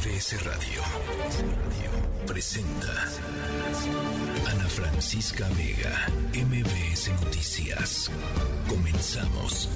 MBS Radio presenta Ana Francisca Vega, MBS Noticias. Comenzamos.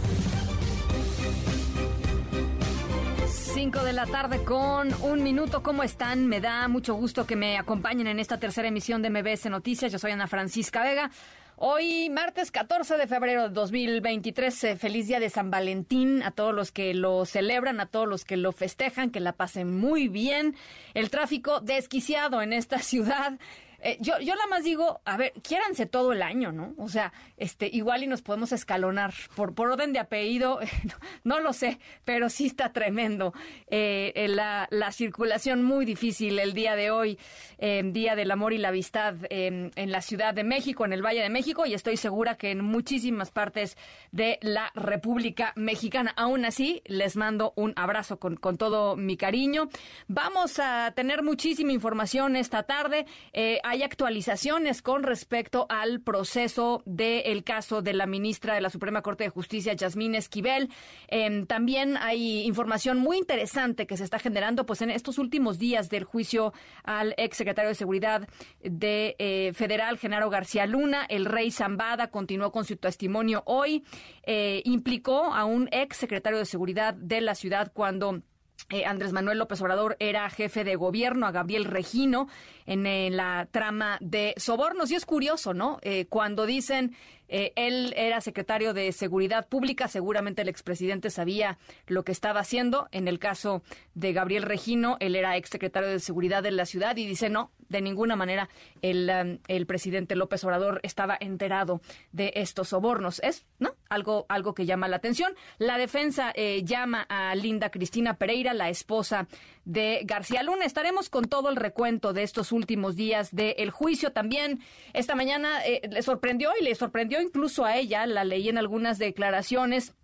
5 de la tarde con un minuto. ¿Cómo están? Me da mucho gusto que me acompañen en esta tercera emisión de MBS Noticias. Yo soy Ana Francisca Vega. Hoy, martes 14 de febrero de 2023, eh, feliz día de San Valentín a todos los que lo celebran, a todos los que lo festejan, que la pasen muy bien. El tráfico desquiciado en esta ciudad. Eh, yo, yo nada más digo, a ver, quiéranse todo el año, ¿no? O sea, este, igual y nos podemos escalonar por, por orden de apellido, no, lo sé, pero sí está tremendo. Eh, la, la, circulación muy difícil el día de hoy, eh, Día del Amor y la Amistad en la Ciudad de México, en el Valle de México, y estoy segura que en muchísimas partes de la República Mexicana. Aún así, les mando un abrazo con, con todo mi cariño. Vamos a tener muchísima información esta tarde. Eh, hay actualizaciones con respecto al proceso del caso de la ministra de la Suprema Corte de Justicia, Yasmín Esquivel. Em, también hay información muy interesante que se está generando pues en estos últimos días del juicio al ex secretario de Seguridad de eh, Federal, Genaro García Luna. El rey Zambada continuó con su testimonio hoy. Eh, implicó a un ex secretario de Seguridad de la ciudad cuando eh, Andrés Manuel López Obrador era jefe de gobierno, a Gabriel Regino, en, la trama de sobornos. Y es curioso, ¿no? Eh, cuando dicen eh, él era secretario de Seguridad Pública, seguramente el expresidente sabía lo que estaba haciendo. En el caso de Gabriel Regino, él era exsecretario de Seguridad de la ciudad y dice, no, de ninguna manera el, um, el presidente López Obrador estaba enterado de estos sobornos. Es ¿no? algo, algo que llama la atención. La defensa eh, llama a Linda Cristina Pereira, la esposa de García Luna. Estaremos con todo el recuento de estos últimos días del juicio. También esta mañana eh, le sorprendió y le sorprendió incluso a ella, la leí en algunas declaraciones.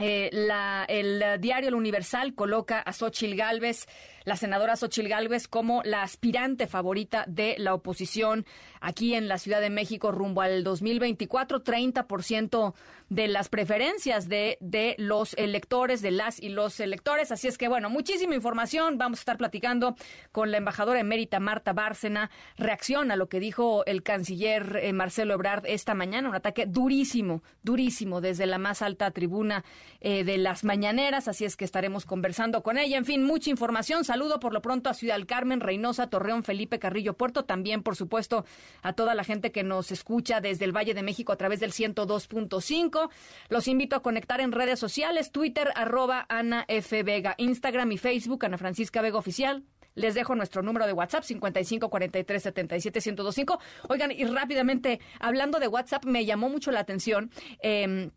Eh, la, el diario El Universal coloca a Xochil Gálvez la senadora Xochil Gálvez como la aspirante favorita de la oposición aquí en la Ciudad de México rumbo al 2024, 30% de las preferencias de, de los electores, de las y los electores. Así es que, bueno, muchísima información. Vamos a estar platicando con la embajadora emérita Marta Bárcena. Reacciona a lo que dijo el canciller eh, Marcelo Ebrard esta mañana, un ataque durísimo, durísimo desde la más alta tribuna eh, de las mañaneras. Así es que estaremos conversando con ella. En fin, mucha información saludo por lo pronto a Ciudad Carmen, Reynosa, Torreón, Felipe Carrillo Puerto, también por supuesto a toda la gente que nos escucha desde el Valle de México a través del 102.5. Los invito a conectar en redes sociales, Twitter, arroba Ana F. Vega, Instagram y Facebook, Ana Francisca Vega Oficial. Les dejo nuestro número de WhatsApp, 55 43 77 1025. Oigan, y rápidamente, hablando de WhatsApp, me llamó mucho la atención. Eh,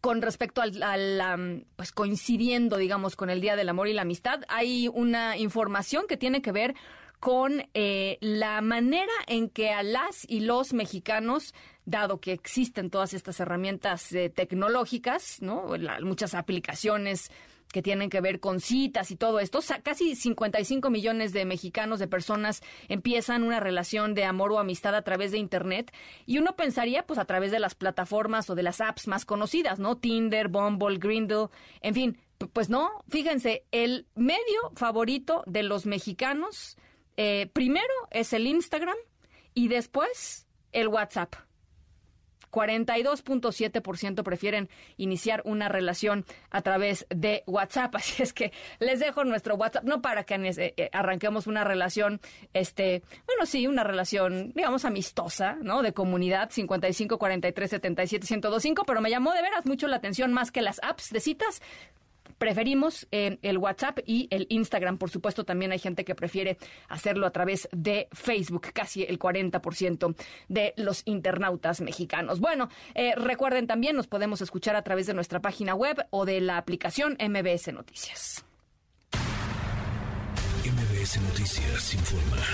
con respecto al, pues coincidiendo, digamos, con el Día del Amor y la Amistad, hay una información que tiene que ver con eh, la manera en que a las y los mexicanos, dado que existen todas estas herramientas eh, tecnológicas, ¿no? muchas aplicaciones que tienen que ver con citas y todo esto. casi 55 millones de mexicanos, de personas, empiezan una relación de amor o amistad a través de Internet. Y uno pensaría, pues, a través de las plataformas o de las apps más conocidas, ¿no? Tinder, Bumble, Grindr, en fin. Pues no, fíjense, el medio favorito de los mexicanos, eh, primero es el Instagram y después el WhatsApp. 42.7% prefieren iniciar una relación a través de WhatsApp. Así es que les dejo nuestro WhatsApp, no para que eh, eh, arranquemos una relación, este, bueno, sí, una relación, digamos, amistosa, ¿no? De comunidad, 55 43 77 1025, pero me llamó de veras mucho la atención más que las apps de citas preferimos eh, el WhatsApp y el Instagram. Por supuesto, también hay gente que prefiere hacerlo a través de Facebook, casi el 40% de los internautas mexicanos. Bueno, eh, recuerden también, nos podemos escuchar a través de nuestra página web o de la aplicación MBS Noticias. MBS Noticias informa.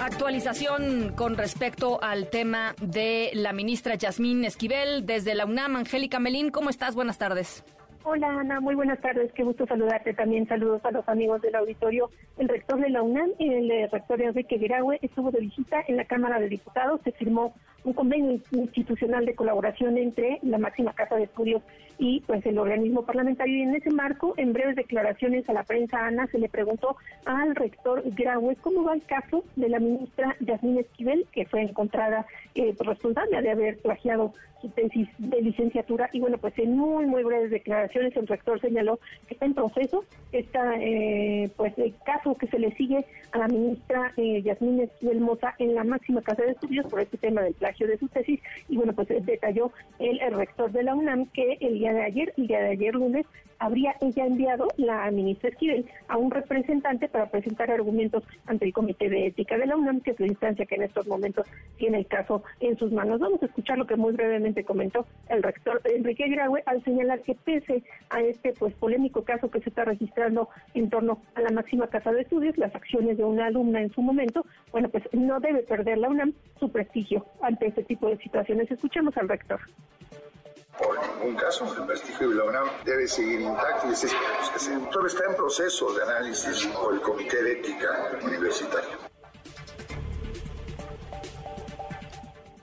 Actualización con respecto al tema de la ministra Yasmín Esquivel desde la UNAM. Angélica Melín, ¿cómo estás? Buenas tardes. Hola Ana, muy buenas tardes, qué gusto saludarte también. Saludos a los amigos del auditorio. El rector de la UNAM, el eh, rector Enrique Graue, estuvo de visita en la Cámara de Diputados. Se firmó un convenio institucional de colaboración entre la máxima casa de estudios y pues el organismo parlamentario. Y en ese marco, en breves declaraciones a la prensa, Ana, se le preguntó al rector Graue cómo va el caso de la ministra Yasmín Esquivel, que fue encontrada eh, responsable de haber plagiado su tesis de licenciatura. Y bueno, pues en muy, muy breves declaraciones el rector señaló que está en proceso está eh, pues el caso que se le sigue a la ministra eh, Yasmín Esquivel en la máxima casa de estudios por este tema del plagio de su tesis. Y bueno pues detalló el, rector de la UNAM que el día de ayer el día de ayer lunes habría ella enviado la ministra Esquivel a un representante para presentar argumentos ante el Comité de Ética de la UNAM, que es la instancia que en estos momentos tiene el caso en sus manos. Vamos a escuchar lo que muy brevemente comentó el rector Enrique Graue al señalar que pese a este pues polémico caso que se está registrando en torno a la máxima casa de estudios, las acciones de una alumna en su momento, bueno, pues no debe perder la UNAM su prestigio ante este tipo de situaciones. Escuchemos al rector por ningún caso. El prestigio de la UNAM debe seguir intacto y decir, pues, todo está en proceso de análisis por el Comité de Ética Universitario.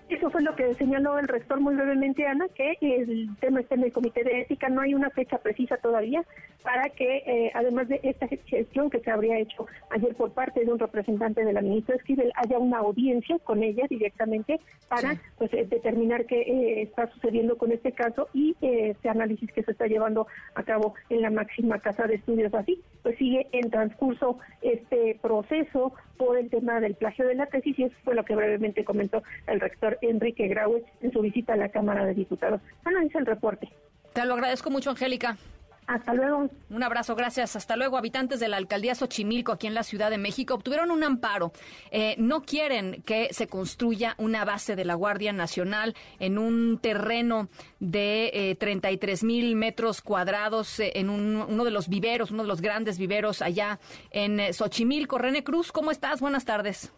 Eso fue lo que señaló el rector muy brevemente, Ana, que el tema está en el Comité de Ética, no hay una fecha precisa todavía para que, eh, además de esta gestión que se habría hecho ayer por parte de un representante de la ministra Esquivel, haya una audiencia con ella directamente para pues, eh, determinar qué eh, está sucediendo con este caso y ese análisis que se está llevando a cabo en la máxima casa de estudios. Así, pues sigue en transcurso este proceso por el tema del plagio de la tesis y eso fue lo que brevemente comentó el rector Enrique Graue en su visita a la Cámara de Diputados. Dice el reporte. Te lo agradezco mucho, Angélica. Hasta luego. Un abrazo, gracias. Hasta luego. Habitantes de la alcaldía Xochimilco, aquí en la Ciudad de México, obtuvieron un amparo. Eh, no quieren que se construya una base de la Guardia Nacional en un terreno de eh, 33 mil metros cuadrados eh, en uno de los viveros, uno de los grandes viveros allá en eh, Xochimilco. René Cruz, ¿cómo estás? Buenas tardes.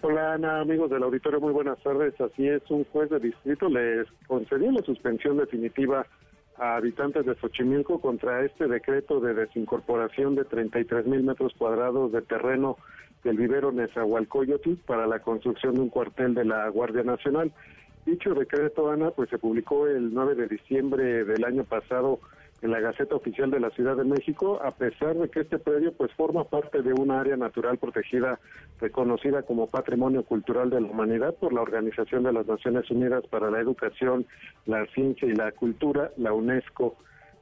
Hola Ana, amigos del auditorio, muy buenas tardes. Así es, un juez de distrito les concedió la suspensión definitiva a habitantes de Xochimilco contra este decreto de desincorporación de 33 mil metros cuadrados de terreno del vivero Nezahualcóyotl para la construcción de un cuartel de la Guardia Nacional. Dicho decreto, Ana, pues se publicó el 9 de diciembre del año pasado en la Gaceta Oficial de la Ciudad de México, a pesar de que este predio pues forma parte de una área natural protegida reconocida como Patrimonio Cultural de la Humanidad por la Organización de las Naciones Unidas para la Educación, la Ciencia y la Cultura, la UNESCO.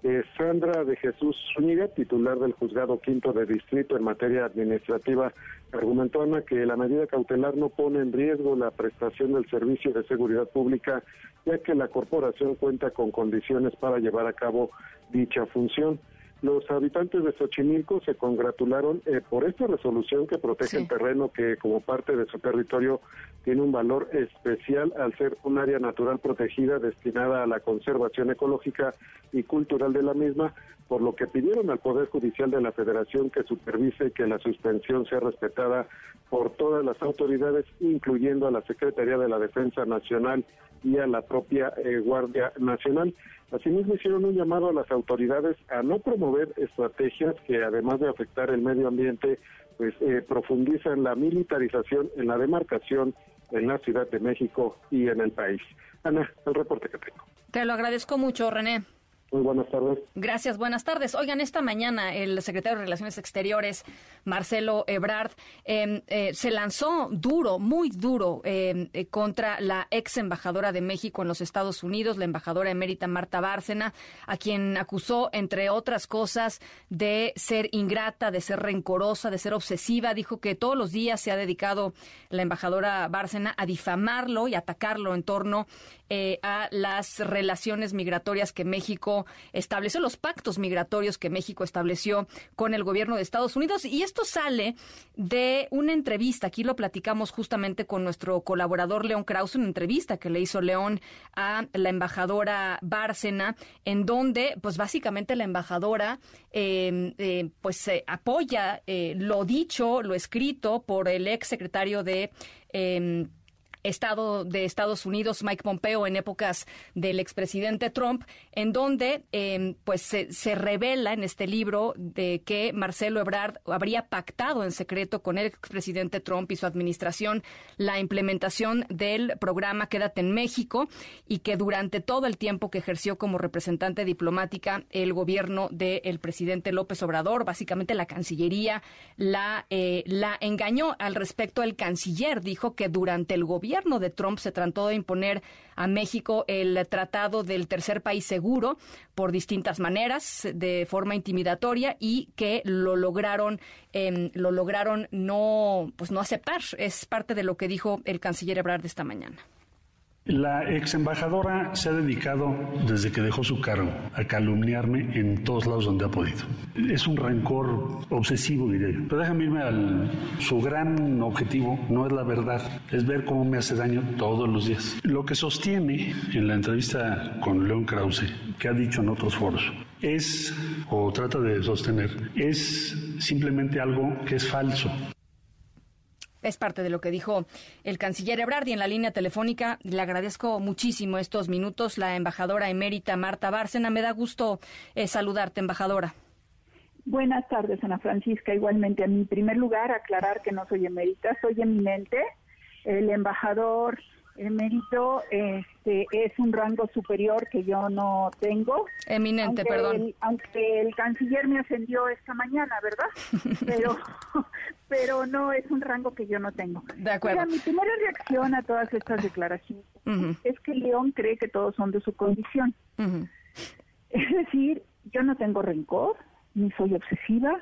Eh, Sandra de Jesús Zúñiga, titular del Juzgado Quinto de Distrito en materia administrativa, argumentó Ana que la medida cautelar no pone en riesgo la prestación del servicio de seguridad pública, ya que la corporación cuenta con condiciones para llevar a cabo dicha función. Los habitantes de Xochimilco se congratularon eh, por esta resolución que protege el terreno que como parte de su territorio tiene un valor especial al ser un área natural protegida destinada a la conservación ecológica y cultural de la misma, por lo que pidieron al Poder Judicial de la Federación que supervise que la suspensión sea respetada por todas las autoridades, incluyendo a la Secretaría de la Defensa Nacional y a la propia eh, Guardia Nacional. Asimismo, hicieron un llamado a las autoridades a no promover estrategias que, además de afectar el medio ambiente, pues eh, profundizan la militarización en la demarcación en la Ciudad de México y en el país. Ana, el reporte que tengo. Te lo agradezco mucho, René. Muy buenas tardes. Gracias, buenas tardes. Oigan, esta mañana el secretario de Relaciones Exteriores, Marcelo Ebrard, em, eh, se lanzó duro, muy duro, em, eh, contra la ex embajadora de México en los Estados Unidos, la embajadora emérita Marta Bárcena, a quien acusó, entre otras cosas, de ser ingrata, de ser rencorosa, de ser obsesiva. Dijo que todos los días se ha dedicado la embajadora Bárcena a difamarlo y atacarlo en torno eh, a las relaciones migratorias que México estableció, los pactos migratorios que México estableció con el gobierno de Estados Unidos. Y esto sale de una entrevista, aquí lo platicamos justamente con nuestro colaborador León Krause, una entrevista que le hizo León a la embajadora Bárcena, en donde, pues básicamente la embajadora, em, eh, pues apoya eh, lo dicho, lo escrito por el ex secretario de... Estado de Estados Unidos, Mike Pompeo, en épocas del expresidente Trump, en donde em, pues se, revela en este libro de que Marcelo Ebrard habría pactado en secreto con el expresidente Trump y su administración la implementación del programa Quédate en México y que durante todo el tiempo que ejerció como representante diplomática el gobierno del presidente López Obrador, básicamente la Cancillería, la, eh, la engañó al respecto. El canciller dijo que durante el gobierno de Trump se trató de imponer a México el tratado del tercer país seguro por distintas maneras, de forma intimidatoria y que lo lograron, em, lo lograron no, pues no aceptar. Es parte de lo que dijo el canciller Ebrard esta mañana. La ex embajadora se ha dedicado, desde que dejó su cargo, a calumniarme en todos lados donde ha podido. Es un rencor obsesivo, diré Pero déjame irme al. Su gran objetivo no es la verdad, es ver cómo me hace daño todos los días. Lo que sostiene en la entrevista con León Krause, que ha dicho en otros foros, es, o trata de sostener, es simplemente algo que es falso. Es parte de lo que dijo el canciller Ebrard y en la línea telefónica le agradezco muchísimo estos minutos la embajadora emérita Marta Bárcena. Me da gusto eh, saludarte, embajadora. Buenas tardes, Ana Francisca. Igualmente, en mi primer lugar, aclarar que no soy emérita, soy eminente. El embajador Emérito este, es un rango superior que yo no tengo. Eminente, perdón. aunque el canciller me ascendió esta mañana, ¿verdad? Pero, pero no es un rango que yo no tengo. De acuerdo. mi primera reacción a todas estas declaraciones es que León cree que todos son de su condición. Es decir, yo no tengo rencor, ni soy obsesiva,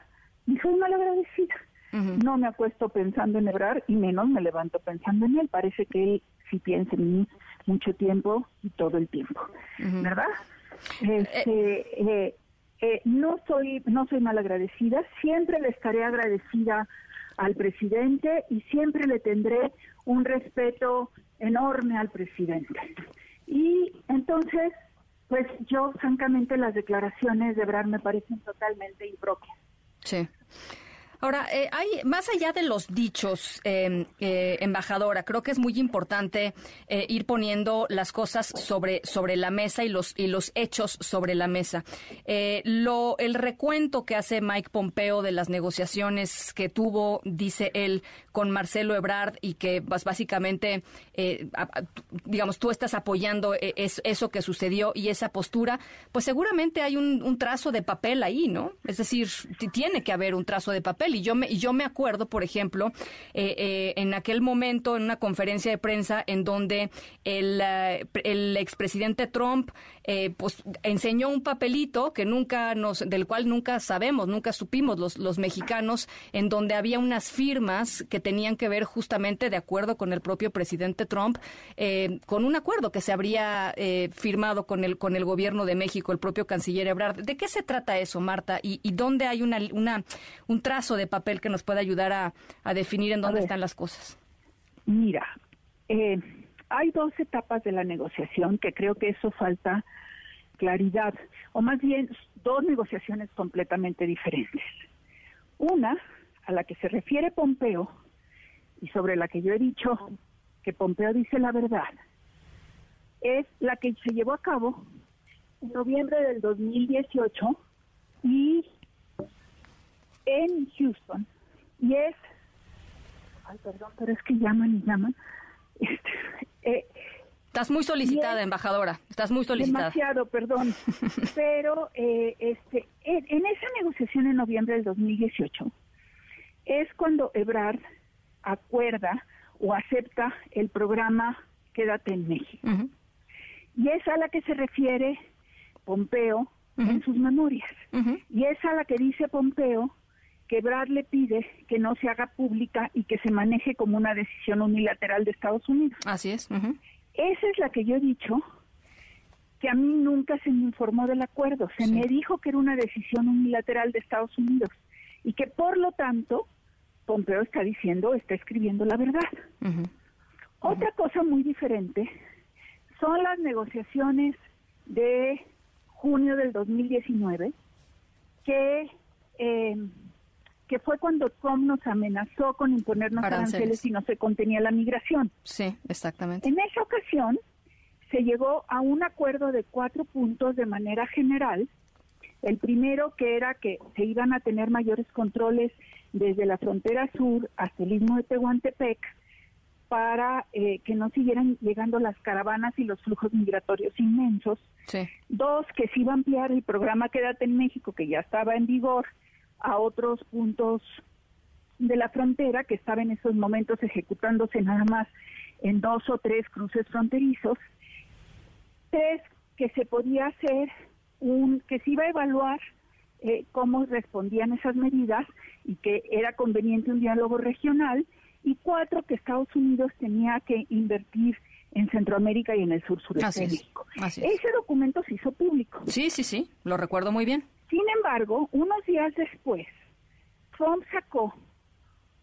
ni soy malagradecida. No me acuesto pensando en Ebrar y menos me levanto pensando en él. Parece que él sí piensa en mí mucho tiempo y todo el tiempo, ¿verdad? Este, eh, eh, no soy no soy malagradecida, siempre le estaré agradecida al presidente y siempre le tendré un respeto enorme al presidente. Y entonces, pues yo francamente las declaraciones de Ebrar me parecen totalmente impropias. Sí. Ahora, eh, hay más allá de los dichos, em, eh, embajadora, creo que es muy importante eh, ir poniendo las cosas sobre sobre la mesa y los y los hechos sobre la mesa. lo el recuento que hace Mike Pompeo de las negociaciones que tuvo, dice él, con Marcelo Ebrard y que pues, básicamente, digamos, tú estás apoyando eso que sucedió y esa postura, pues seguramente hay un trazo de papel ahí, ¿no? Es decir, tiene que haber un trazo de papel y yo me, yo me acuerdo, por ejemplo, eh, eh, en aquel momento, en una conferencia de prensa, en donde el, eh, el expresidente Trump pues enseñó un papelito que nunca nos, del cual nunca sabemos, nunca supimos los, los mexicanos, en donde había unas firmas que tenían que ver justamente de acuerdo con el propio presidente Trump, con un acuerdo que se habría firmado con el, con el gobierno de México, el propio canciller Ebrard. ¿De qué se trata eso, Marta? ¿Y, y dónde hay una, una, un trazo de papel que nos pueda ayudar a, definir en dónde están las cosas? Mira, eh, hay dos etapas de la negociación que creo que eso falta claridad, o más bien dos negociaciones completamente diferentes. Una, a la que se refiere Pompeo, y sobre la que yo he dicho que Pompeo dice la verdad, es la que se llevó a cabo en noviembre del 2018 y en Houston y es, ay perdón, pero es que llaman y llaman. Este, eh, Estás muy solicitada, embajadora. Estás muy solicitada. Demasiado, perdón. Pero eh, este, en, esa negociación en noviembre del 2018 es cuando Ebrard acuerda o acepta el programa Quédate en México. Y es a la que se refiere Pompeo en sus memorias. Y es a la que dice Pompeo que Brad le pide que no se haga pública y que se maneje como una decisión unilateral de Estados Unidos. Así es. Esa es la que yo he dicho que a mí nunca se me informó del acuerdo. Se me dijo que era una decisión unilateral de Estados Unidos y que por lo tanto Pompeo está diciendo, está escribiendo la verdad. Otra cosa muy diferente son las negociaciones de junio del 2019 que eh, que fue cuando Trump nos amenazó con imponernos aranceles. si no se contenía la migración. Sí, exactamente. En esa ocasión se llegó a un acuerdo de cuatro puntos de manera general. El primero que era que se iban a tener mayores controles desde la frontera sur hasta el istmo de Tehuantepec para eh, que no siguieran llegando las caravanas y los flujos migratorios inmensos. Dos, que se iba a ampliar el programa Quédate en México, que ya estaba en vigor, a otros puntos de la frontera que estaba en esos momentos ejecutándose nada más en dos o tres cruces fronterizos. Tres, que se podía hacer un, que se iba a evaluar eh, cómo respondían esas medidas y que era conveniente un diálogo regional y cuatro, que Estados Unidos tenía que invertir en Centroamérica y en el sur sureste de México. Ese documento se hizo público. Sí, sí, sí, lo recuerdo muy bien. Sin embargo, unos días después, Trump sacó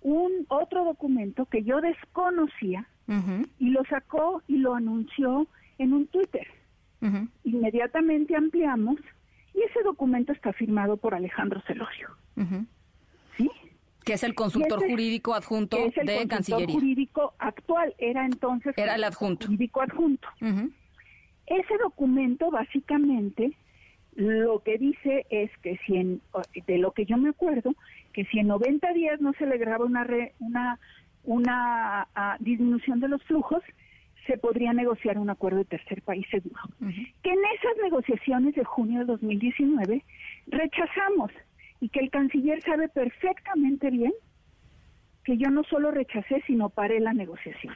un otro documento que yo desconocía y lo sacó y lo anunció en un Twitter. Inmediatamente ampliamos y ese documento está firmado por Alejandro Celorio. ¿Sí? Que es el consultor jurídico adjunto de el Cancillería. jurídico actual, era entonces... Era el adjunto. Jurídico adjunto. Ese documento básicamente lo que dice es que si en, de lo que yo me acuerdo, que si en 90 días no se le graba una, una, una ah, disminución de los flujos, se podría negociar un acuerdo de tercer país seguro. Que en esas negociaciones de junio de 2019 rechazamos y que el canciller sabe perfectamente bien que yo no solo rechacé, sino paré la negociación.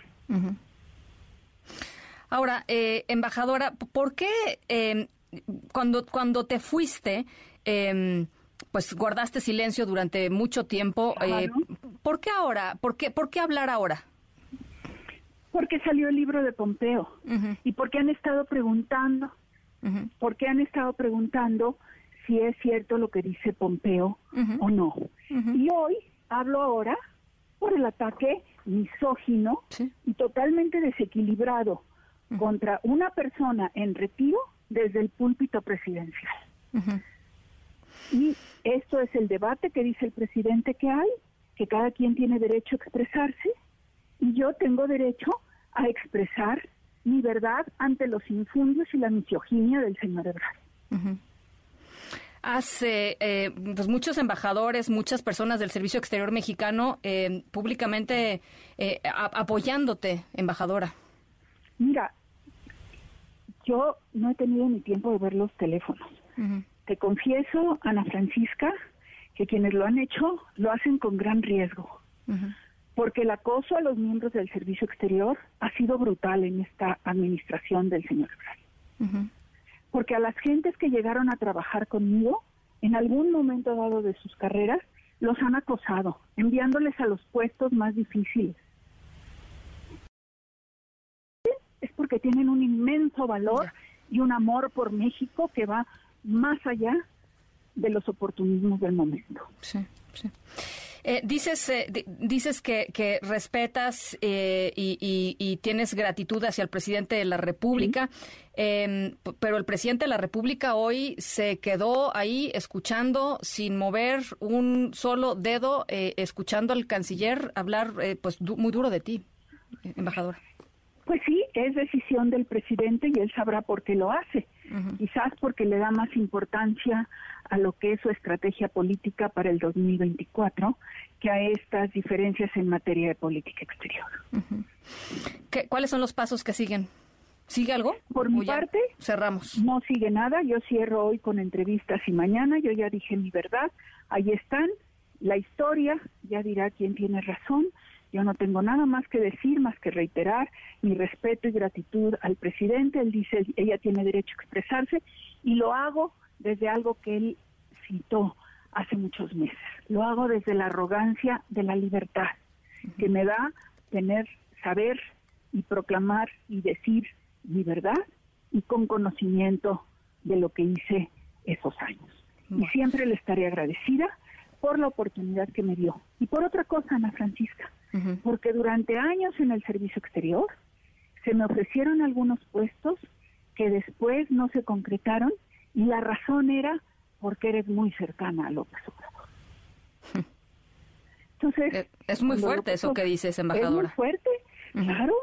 Ahora, eh, embajadora, ¿por qué eh, cuando, cuando te fuiste, eh, pues guardaste silencio durante mucho tiempo? Eh, ¿Por qué ahora? ¿Por qué, ¿Por qué hablar ahora? Porque salió el libro de Pompeo y porque han estado preguntando, porque han estado preguntando si es cierto lo que dice Pompeo o no. Y hoy hablo ahora por el ataque misógino y totalmente desequilibrado contra una persona en retiro desde el púlpito presidencial. Y esto es el debate que dice el presidente que hay, que cada quien tiene derecho a expresarse y yo tengo derecho a expresar mi verdad ante los infundios y la misoginia del señor Ebrard hace eh, pues muchos embajadores, muchas personas del Servicio Exterior Mexicano eh, públicamente eh, apoyándote, embajadora. Mira, yo no he tenido ni tiempo de ver los teléfonos. Te confieso, Ana Francisca, que quienes lo han hecho lo hacen con gran riesgo. Porque el acoso a los miembros del Servicio Exterior ha sido brutal en esta administración del señor Ebrard porque a las gentes que llegaron a trabajar conmigo, en algún momento dado de sus carreras, los han acosado, enviándoles a los puestos más difíciles. Porque tienen un inmenso valor y un amor por México que va más allá de los oportunismos del momento. Sí, sí. Eh, dices eh, dices que, respetas eh, y, tienes gratitud hacia el presidente de la República, em, pero el presidente de la República hoy se quedó ahí escuchando sin mover un solo dedo, escuchando al canciller hablar pues muy duro de ti, embajador. Pues sí, es decisión del presidente y él sabrá por qué lo hace. Quizás porque le da más importancia a lo que es su estrategia política para el 2024 que a estas diferencias en materia de política exterior. ¿Cuáles son los pasos que siguen? ¿Sigue algo? Por mi parte, cerramos. No sigue nada. Yo cierro hoy con entrevistas y mañana yo ya dije mi verdad. Ahí están. La historia ya dirá quién tiene razón. Yo no tengo nada más que decir, más que reiterar mi respeto y gratitud al presidente. Él dice, ella tiene derecho a expresarse y lo hago desde algo que él citó hace muchos meses. Lo hago desde la arrogancia de la libertad que me da tener, saber y proclamar y decir mi verdad y con conocimiento de lo que hice esos años. Y siempre le estaré agradecida por la oportunidad que me dio. Y por otra cosa, Ana Francisca, porque durante años en el servicio exterior se me ofrecieron algunos puestos que después no se concretaron y la razón era porque eres muy cercana a López Obrador. Entonces, eh, es muy fuerte eso que dices, embajadora. Es muy fuerte, claro.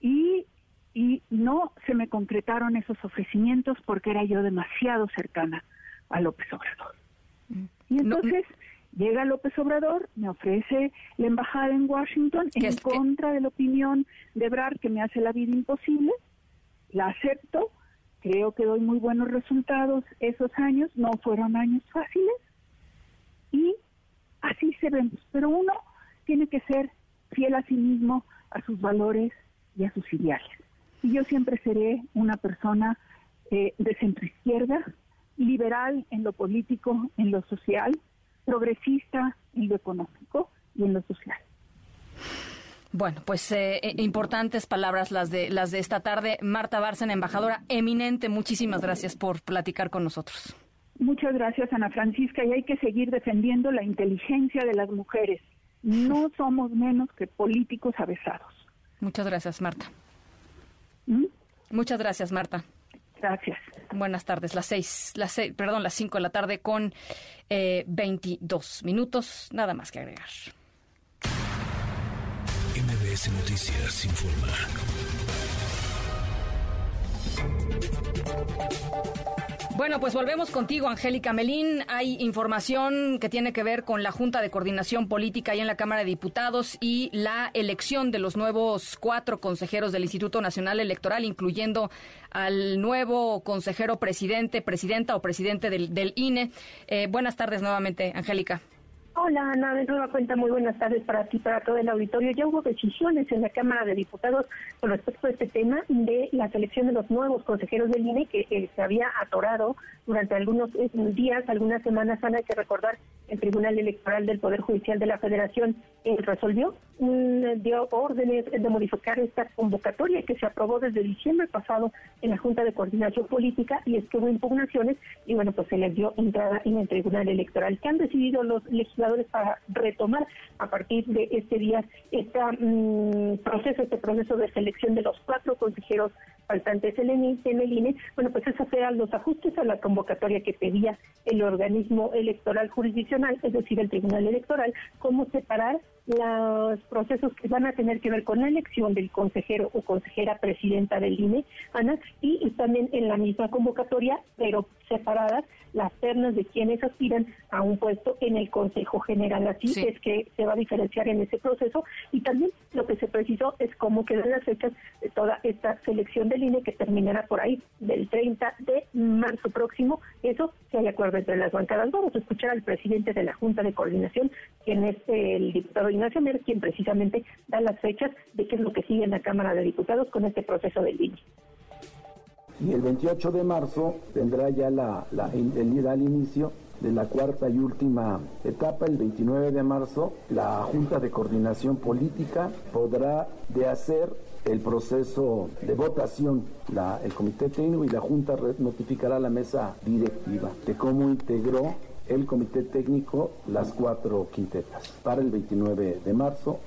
Y, y no se me concretaron esos ofrecimientos porque era yo demasiado cercana a López Obrador. Y entonces llega López Obrador, me ofrece la embajada en Washington en contra de la opinión de Brad que me hace la vida imposible. La acepto, creo que doy muy buenos resultados esos años, no fueron años fáciles y así se ven. Pero uno tiene que ser fiel a sí mismo, a sus valores y a sus ideales. Y yo siempre seré una persona eh, de centro izquierda, liberal en lo político, en lo social, progresista en lo económico y en lo social. Bueno, pues eh, eh, importantes palabras las de las de esta tarde. Marta Bárcena, embajadora eminente, muchísimas gracias por platicar con nosotros. Muchas gracias, Ana Francisca, y hay que seguir defendiendo la inteligencia de las mujeres. No somos menos que políticos avesados. Muchas gracias, Marta. ¿Mm? Muchas gracias, Marta. Gracias. Buenas tardes, las seis, las seis, perdón, las cinco de la tarde con eh, 22 minutos. Nada más que agregar. MBS Noticias informa. Bueno, pues volvemos contigo, Angélica Melín. Hay información que tiene que ver con la Junta de Coordinación Política ahí en la Cámara de Diputados y la elección de los nuevos cuatro consejeros del Instituto Nacional Electoral, incluyendo al nuevo consejero presidente, presidenta o presidente del, INE. Eh, buenas tardes nuevamente, Angélica. Hola, Ana, de nueva cuenta, muy buenas tardes para ti, para todo el auditorio. Ya hubo decisiones en la Cámara de Diputados con respecto a este tema de la selección de los nuevos consejeros del INE que se había atorado durante algunos eh, días, algunas semanas. Ana, hay que recordar, el Tribunal Electoral del Poder Judicial de la Federación eh, resolvió, dio órdenes de modificar esta convocatoria que se aprobó desde diciembre pasado en la Junta de Coordinación Política y es que hubo impugnaciones y bueno, pues se les dio entrada en el Tribunal Electoral. que han decidido los legisladores? para retomar a partir de este día este proceso, este proceso de selección de los cuatro consejeros faltantes en el INE, bueno, pues esos eran los ajustes a la convocatoria que pedía el organismo electoral jurisdiccional, es decir, el Tribunal Electoral, cómo separar los procesos que van a tener que ver con la elección del consejero o consejera presidenta del INE, Ana, y, también en la misma convocatoria, pero separadas, las ternas de quienes aspiran a un puesto en el Consejo General. Así es que se va a diferenciar en ese proceso y también lo que se precisó es cómo quedan las fechas de toda esta selección del INE que terminará por ahí del 30 de marzo próximo. Eso si hay acuerdo entre las bancadas. Vamos a escuchar al presidente de la Junta de Coordinación, quien es el diputado Ignacio Mer, quien precisamente da las fechas de qué es lo que sigue en la Cámara de Diputados con este proceso del INE. Y el 28 de marzo tendrá ya la, el, al inicio de la cuarta y última etapa, el 29 de marzo, la Junta de Coordinación Política podrá de hacer el proceso de votación, el Comité Técnico y la Junta notificará a la mesa directiva de cómo integró el Comité Técnico las cuatro quintetas para el 29 de marzo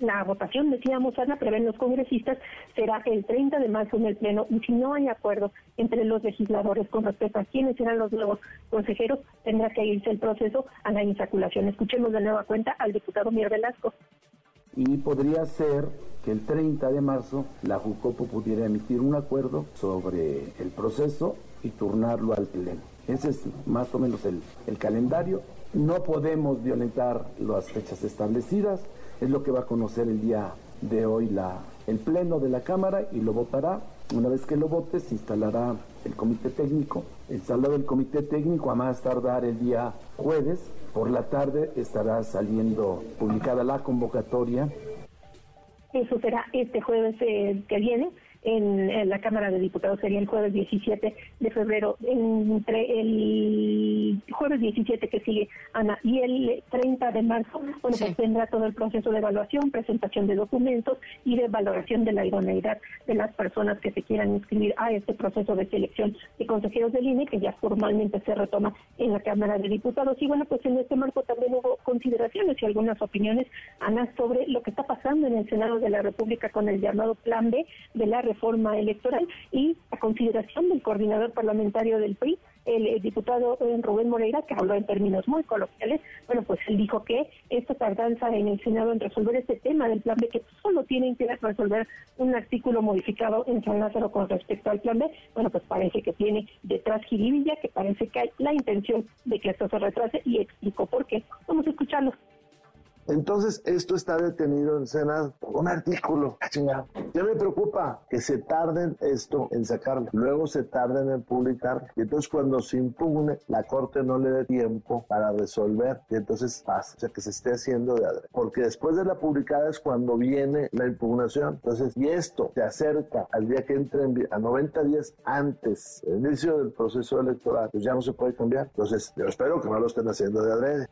la votación, decíamos, Ana, prevén los congresistas, será el 30 de marzo en el Pleno y si no hay acuerdo entre los legisladores con respecto a quiénes serán los nuevos consejeros, tendrá que irse el proceso a la insaculación. Escuchemos de nueva cuenta al diputado Mier Velasco. Y podría ser que el 30 de marzo la JUCOPO pudiera emitir un acuerdo sobre el proceso y turnarlo al Pleno. Ese es más o menos el, el calendario. No podemos violentar las fechas establecidas es lo que va a conocer el día de hoy la, el Pleno de la Cámara y lo votará. Una vez que lo vote, se instalará el Comité Técnico. El salón del Comité Técnico, a más tardar el día jueves, por la tarde estará saliendo publicada la convocatoria. Eso será este jueves eh, que viene en, la Cámara de Diputados sería el jueves 17 de febrero, entre el jueves 17 que sigue, Ana, y el 30 de marzo, bueno, pues tendrá todo el proceso de evaluación, presentación de documentos y de valoración de la idoneidad de las personas que se quieran inscribir a este proceso de selección de consejeros del INE, que ya formalmente se retoma en la Cámara de Diputados. Y bueno, pues en este marco también hubo consideraciones y algunas opiniones, Ana, sobre lo que está pasando en el Senado de la República con el llamado Plan B de la reforma electoral y a consideración del coordinador parlamentario del PRI, el, diputado eh, Rubén Moreira, que habló en términos muy coloquiales, bueno, pues él dijo que esta tardanza en el Senado en resolver este tema del plan B, que solo tienen que resolver un artículo modificado en San Lázaro con respecto al plan B, bueno, pues parece que tiene detrás jiribilla, que parece que hay la intención de que esto se retrase y explicó por qué. Vamos a escucharlo. Entonces, esto está detenido en Senado. Un artículo, chingado. Ya me preocupa que se tarden esto en sacarlo. Luego se tarden en publicar. Y entonces, cuando se impugne, la Corte no le dé tiempo para resolver. Y entonces pasa. O sea, que se esté haciendo de adrede. Porque después de la publicada es cuando viene la impugnación. Entonces, y esto se acerca al día que entre en, a 90 días antes del inicio del proceso electoral, pues ya no se puede cambiar. Entonces, yo espero que no lo estén haciendo de adrede.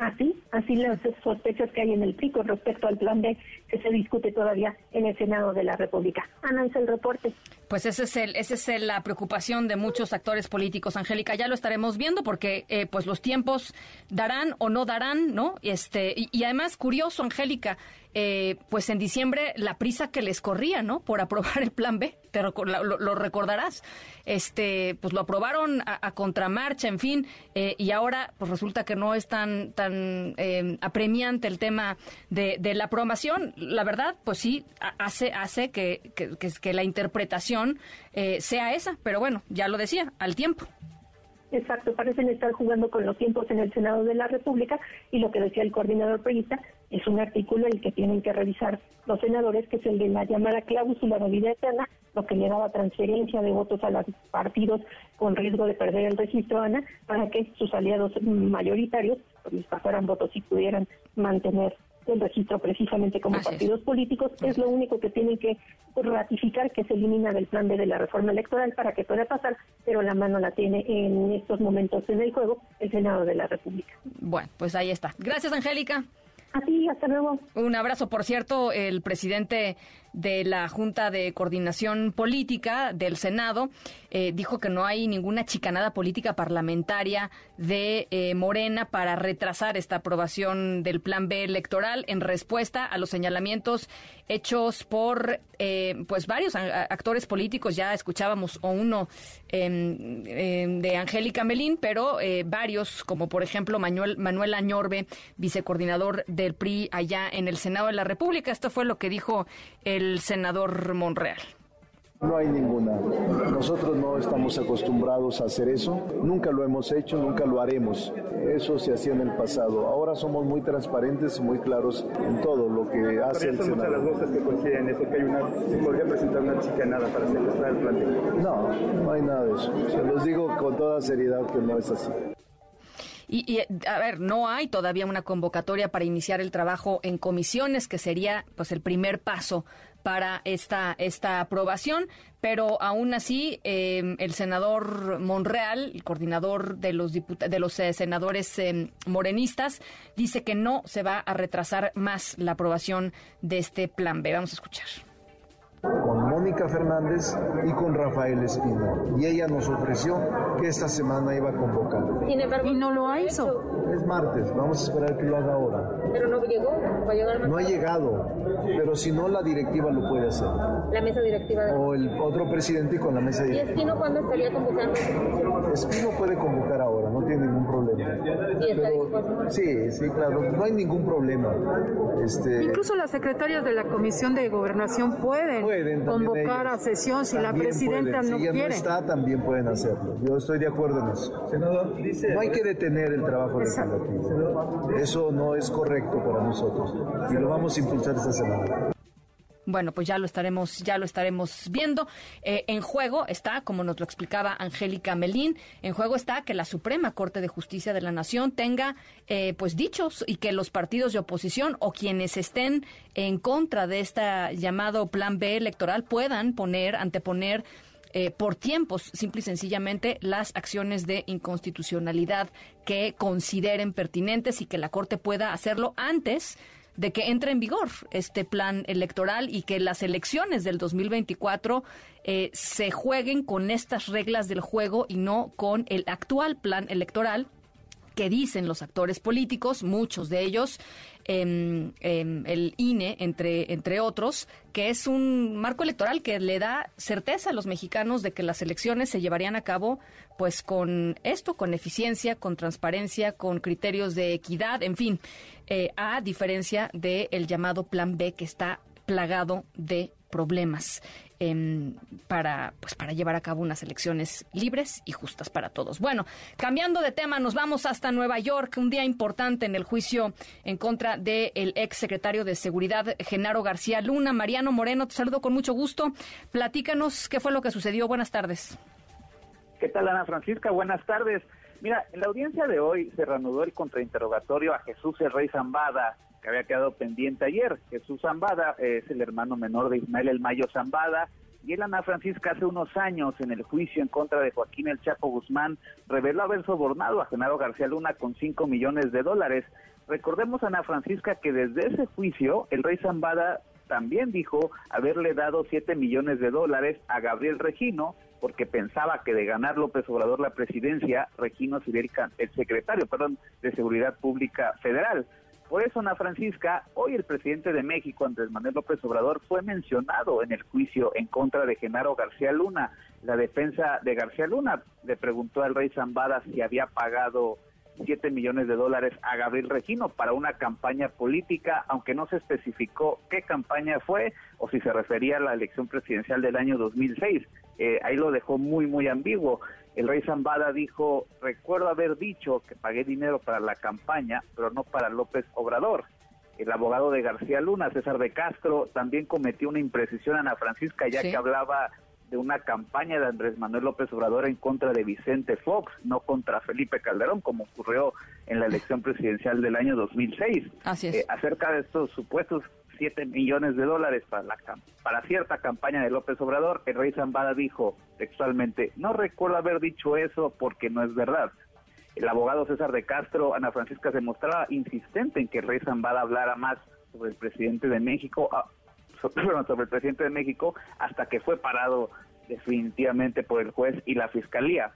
Así, así las sospechas que hay en el pico respecto al plan B que se discute todavía en el Senado de la República. Ana, el reporte. Pues ese es el, esa es la preocupación de muchos actores políticos, Angélica. Ya lo estaremos viendo porque eh, pues los tiempos darán o no darán, ¿no? Este y, además curioso, Angélica, eh, pues en diciembre la prisa que les corría, ¿no? Por aprobar el plan B, te lo, recordarás. Este, pues lo aprobaron a, contramarcha, en fin, eh, y ahora pues resulta que no es tan tan eh, apremiante el tema de, la aprobación. La verdad, pues sí hace hace que que, que la interpretación sea esa, pero bueno, ya lo decía, al tiempo. Exacto, parecen estar jugando con los tiempos en el Senado de la República y lo que decía el coordinador periodista es un artículo el que tienen que revisar los senadores, que es el de la llamada cláusula de vida eterna, lo que le daba transferencia de votos a los partidos con riesgo de perder el registro ANA para que sus aliados mayoritarios pues, les pasaran votos y pudieran mantener el registro precisamente como partidos políticos, es lo único que tienen que ratificar que se elimina del plan B de la reforma electoral para que pueda pasar, pero la mano la tiene en estos momentos en el juego el Senado de la República. Bueno, pues ahí está. Gracias, Angélica. A ti, hasta luego. Un abrazo, por cierto, el presidente de la Junta de Coordinación Política del Senado eh, dijo que no hay ninguna chicanada política parlamentaria de eh, Morena para retrasar esta aprobación del Plan B electoral en respuesta a los señalamientos hechos por eh, pues varios actores políticos. Ya escuchábamos o uno em, em, de Angélica Melín, pero varios, como por ejemplo Manuel, Manuel Añorbe, vicecoordinador del PRI allá en el Senado de la República. Esto fue lo que dijo el senador Monreal. No hay ninguna. Nosotros no estamos acostumbrados a hacer eso. Nunca lo hemos hecho, nunca lo haremos. Eso se hacía en el pasado. Ahora somos muy transparentes y muy claros en todo lo que hace el Senado. muchas las voces que coinciden eso, que hay una, se podría presentar una chicanada para secuestrar el plan. No, no hay nada de eso. Se los digo con toda seriedad que no es así. Y, a ver, no hay todavía una convocatoria para iniciar el trabajo en comisiones, que sería pues el primer paso para esta, esta aprobación, pero aún así em, el senador Monreal, el coordinador de los, de los eh, senadores em, morenistas, dice que no se va a retrasar más la aprobación de este plan B. Vamos a escuchar con Mónica Fernández y con Rafael Espino. Y ella nos ofreció que esta semana iba a convocar. Sin embargo, y no lo hizo. Es martes, vamos a esperar que lo haga ahora. Pero no llegó, va a llegar No ha llegado, pero si no la directiva lo puede hacer. La mesa directiva. O el otro presidente con la mesa directiva. ¿Y Espino cuándo estaría convocando? Espino puede convocar ahora, no tiene ningún problema. ¿Y está Sí, sí, claro, no hay ningún problema. Este... Incluso las secretarias de la Comisión de Gobernación pueden convocar a sesión si la presidenta no si ella quiere. no está, también pueden hacerlo. Yo estoy de acuerdo en eso. no hay que detener el trabajo legislativo. Eso no es correcto para nosotros y lo vamos a impulsar esta semana. Bueno, pues ya lo estaremos, ya lo estaremos viendo. Eh, en juego está, como nos lo explicaba Angélica Melín, en juego está que la Suprema Corte de Justicia de la Nación tenga, eh, pues dichos y que los partidos de oposición o quienes estén en contra de este llamado Plan B electoral puedan poner, anteponer eh, por tiempos, simple y sencillamente, las acciones de inconstitucionalidad que consideren pertinentes y que la Corte pueda hacerlo antes de que entre en vigor este plan electoral y que las elecciones del 2024 eh, se jueguen con estas reglas del juego y no con el actual plan electoral que dicen los actores políticos, muchos de ellos, em, em, el INE, entre, entre otros, que es un marco electoral que le da certeza a los mexicanos de que las elecciones se llevarían a cabo pues con esto, con eficiencia, con transparencia, con criterios de equidad, en fin, eh, a diferencia del llamado Plan B que está plagado de problemas em, para, pues, para llevar a cabo unas elecciones libres y justas para todos. Bueno, cambiando de tema, nos vamos hasta Nueva York, un día importante en el juicio en contra del ex secretario de Seguridad, Genaro García Luna. Mariano Moreno, te saludo con mucho gusto. Platícanos qué fue lo que sucedió. Buenas tardes. ¿Qué tal, Ana Francisca? Buenas tardes. Mira, en la audiencia de hoy se reanudó el contrainterrogatorio a Jesús el Rey Zambada, que había quedado pendiente ayer. Jesús Zambada es el hermano menor de Ismael El Mayo Zambada, y él, Ana Francisca, hace unos años, en el juicio en contra de Joaquín El Chapo Guzmán, reveló haber sobornado a Genaro García Luna con 5 millones de dólares. Recordemos, Ana Francisca, que desde ese juicio, el rey Zambada también dijo haberle dado 7 millones de dólares a Gabriel Regino, porque pensaba que de ganar López Obrador la presidencia, Regino sería el secretario, perdón, de Seguridad Pública Federal. Por eso, Ana Francisca, hoy el presidente de México, Andrés Manuel López Obrador, fue mencionado en el juicio en contra de Genaro García Luna. La defensa de García Luna le preguntó al rey Zambada si había pagado 7 millones de dólares a Gabriel Regino para una campaña política, aunque no se especificó qué campaña fue o si se refería a la elección presidencial del año 2006. Eh, ahí lo dejó muy, muy ambiguo. El rey Zambada dijo, recuerdo haber dicho que pagué dinero para la campaña, pero no para López Obrador. El abogado de García Luna, César de Castro, también cometió una imprecisión a Ana Francisca, ya que hablaba de una campaña de Andrés Manuel López Obrador en contra de Vicente Fox, no contra Felipe Calderón, como ocurrió en la elección presidencial del año 2006. Así es. Eh, acerca de estos supuestos 7 millones de dólares para, la, para cierta campaña de López Obrador, el rey Zambada dijo textualmente, no recuerdo haber dicho eso porque no es verdad. El abogado César de Castro, Ana Francisca, se mostraba insistente en que el rey Zambada hablara más sobre el presidente de México, ah, sobre el presidente de México hasta que fue parado definitivamente por el juez y la fiscalía.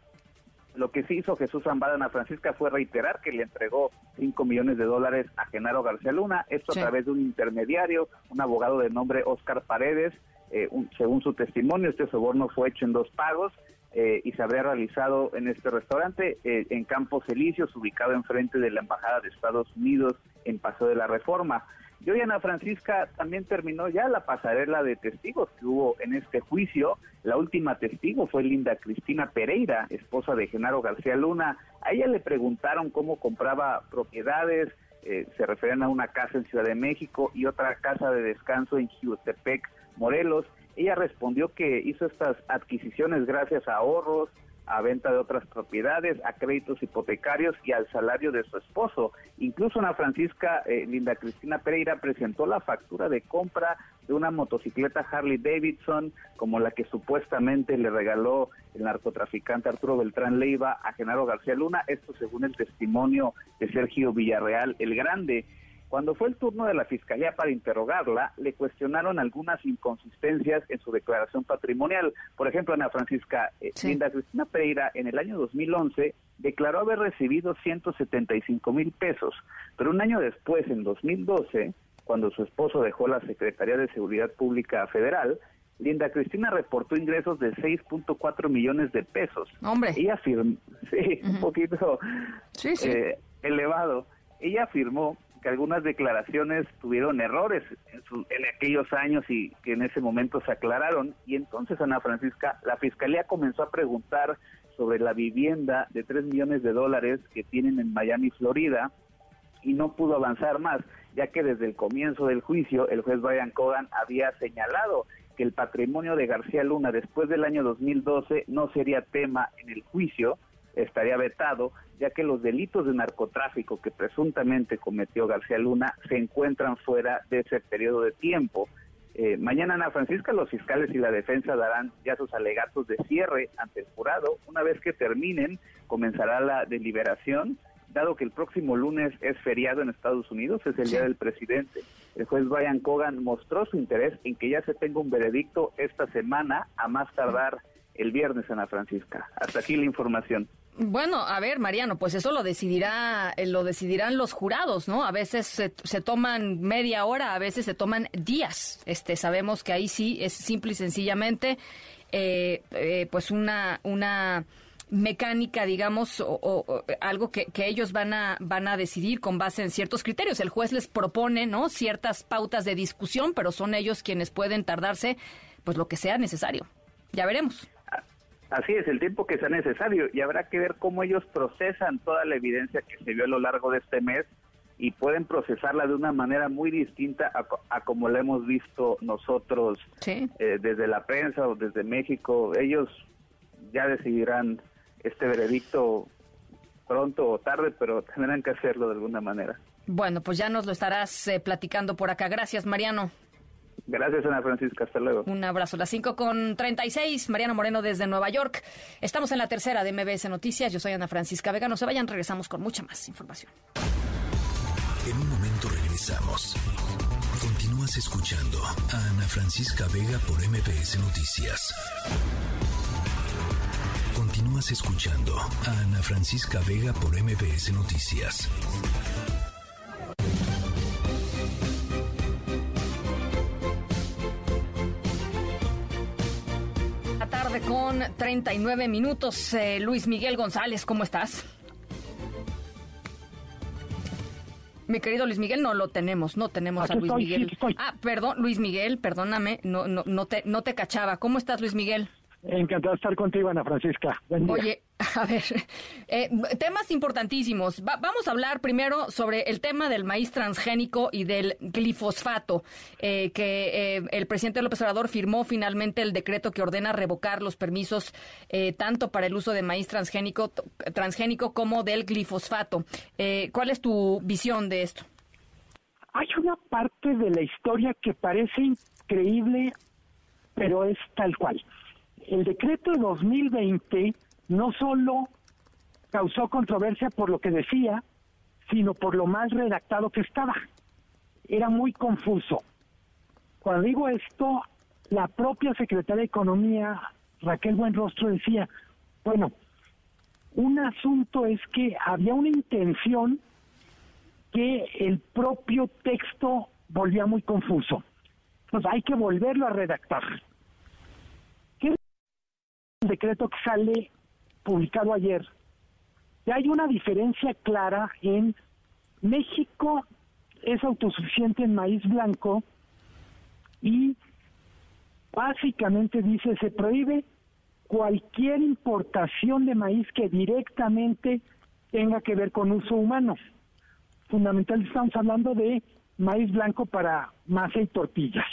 Lo que sí hizo Jesús Zambada Ana Francisca fue reiterar que le entregó 5 millones de dólares a Genaro García Luna, esto a través de un intermediario, un abogado de nombre Oscar Paredes. Eh, según su testimonio, este soborno fue hecho en dos pagos eh, y se habría realizado en este restaurante eh, en Campos Elíseos, ubicado enfrente de la Embajada de Estados Unidos en Paso de la Reforma. Y Ana Francisca también terminó ya la pasarela de testigos que hubo en este juicio. La última testigo fue Linda Cristina Pereira, esposa de Genaro García Luna. A ella le preguntaron cómo compraba propiedades, eh, se referían a una casa en Ciudad de México y otra casa de descanso en Jiutepec, Morelos. Ella respondió que hizo estas adquisiciones gracias a ahorros, a venta de otras propiedades, a créditos hipotecarios y al salario de su esposo. Incluso Ana Francisca eh, Linda Cristina Pereira presentó la factura de compra de una motocicleta Harley Davidson como la que supuestamente le regaló el narcotraficante Arturo Beltrán Leiva a Genaro García Luna, esto según el testimonio de Sergio Villarreal el Grande. Cuando fue el turno de la Fiscalía para interrogarla, le cuestionaron algunas inconsistencias en su declaración patrimonial. Por ejemplo, Ana Francisca eh, Linda Cristina Pereira en el año 2011 declaró haber recibido 175 mil pesos, pero un año después, en 2012, cuando su esposo dejó la Secretaría de Seguridad Pública Federal, Linda Cristina reportó ingresos de 6.4 millones de pesos. Hombre. Ella afirmó, sí, un poquito eh, elevado. Ella afirmó que algunas declaraciones tuvieron errores en, aquellos años y que en ese momento se aclararon. Y entonces, Ana Francisca, la Fiscalía comenzó a preguntar sobre la vivienda de 3 millones de dólares que tienen en Miami, Florida, y no pudo avanzar más, ya que desde el comienzo del juicio el juez Brian Cogan había señalado que el patrimonio de García Luna después del año 2012 no sería tema en el juicio, estaría vetado, ya que los delitos de narcotráfico que presuntamente cometió García Luna se encuentran fuera de ese periodo de tiempo. Eh, mañana, Ana Francisca, los fiscales y la defensa darán ya sus alegatos de cierre ante el jurado. Una vez que terminen, comenzará la deliberación, dado que el próximo lunes es feriado en Estados Unidos, es el Día del Presidente. El juez Brian Cogan mostró su interés en que ya se tenga un veredicto esta semana, a más tardar el viernes, Ana Francisca. Hasta aquí la información. Bueno, a ver, Mariano, pues eso lo decidirá, eh, lo decidirán los jurados, ¿no? A veces se, toman media hora, a veces se toman días. Este, sabemos que ahí sí es simple y sencillamente, eh, eh, pues una, una mecánica, digamos, o, algo que, que, ellos van a, van a decidir con base en ciertos criterios. El juez les propone, ¿no? Ciertas pautas de discusión, pero son ellos quienes pueden tardarse, pues lo que sea necesario. Ya veremos. Así es, el tiempo que sea necesario y habrá que ver cómo ellos procesan toda la evidencia que se vio a lo largo de este mes y pueden procesarla de una manera muy distinta a, como la hemos visto nosotros eh, desde la prensa o desde México. Ellos ya decidirán este veredicto pronto o tarde, pero tendrán que hacerlo de alguna manera. Bueno, pues ya nos lo estarás eh, platicando por acá. Gracias, Mariano. Gracias, Ana Francisca. Hasta luego. Un abrazo. Las 5 con 36. Mariano Moreno desde Nueva York. Estamos en la tercera de MBS Noticias. Yo soy Ana Francisca Vega. No se vayan, regresamos con mucha más información. En un momento regresamos. Continúas escuchando a Ana Francisca Vega por MBS Noticias. Continúas escuchando a Ana Francisca Vega por MBS Noticias. Con 39 minutos. Eh, Luis Miguel González, ¿cómo estás? Mi querido Luis Miguel, no lo tenemos, no tenemos a Luis Miguel. ah, perdón, Luis Miguel, perdóname, no, no, no, te, no te cachaba. ¿Cómo estás, Luis Miguel? Encantado de estar contigo, Ana Francisca. Oye, a ver, eh, temas importantísimos. vamos a hablar primero sobre el tema del maíz transgénico y del glifosfato, eh, que eh, el presidente López Obrador firmó finalmente el decreto que ordena revocar los permisos tanto para el uso de maíz transgénico, transgénico como del glifosfato. ¿Cuál es tu visión de esto? Hay una parte de la historia que parece increíble, pero es tal cual el decreto de 2020 no solo causó controversia por lo que decía, sino por lo mal redactado que estaba. Era muy confuso. Cuando digo esto, la propia secretaria de Economía, Raquel Buenrostro, decía, bueno, un asunto es que había una intención que el propio texto volvía muy confuso. Entonces hay que volverlo a redactar decreto que sale publicado ayer, hay una diferencia clara en México es autosuficiente en maíz blanco y básicamente dice se prohíbe cualquier importación de maíz que directamente tenga que ver con uso humano. Fundamentalmente estamos hablando de maíz blanco para masa y tortillas,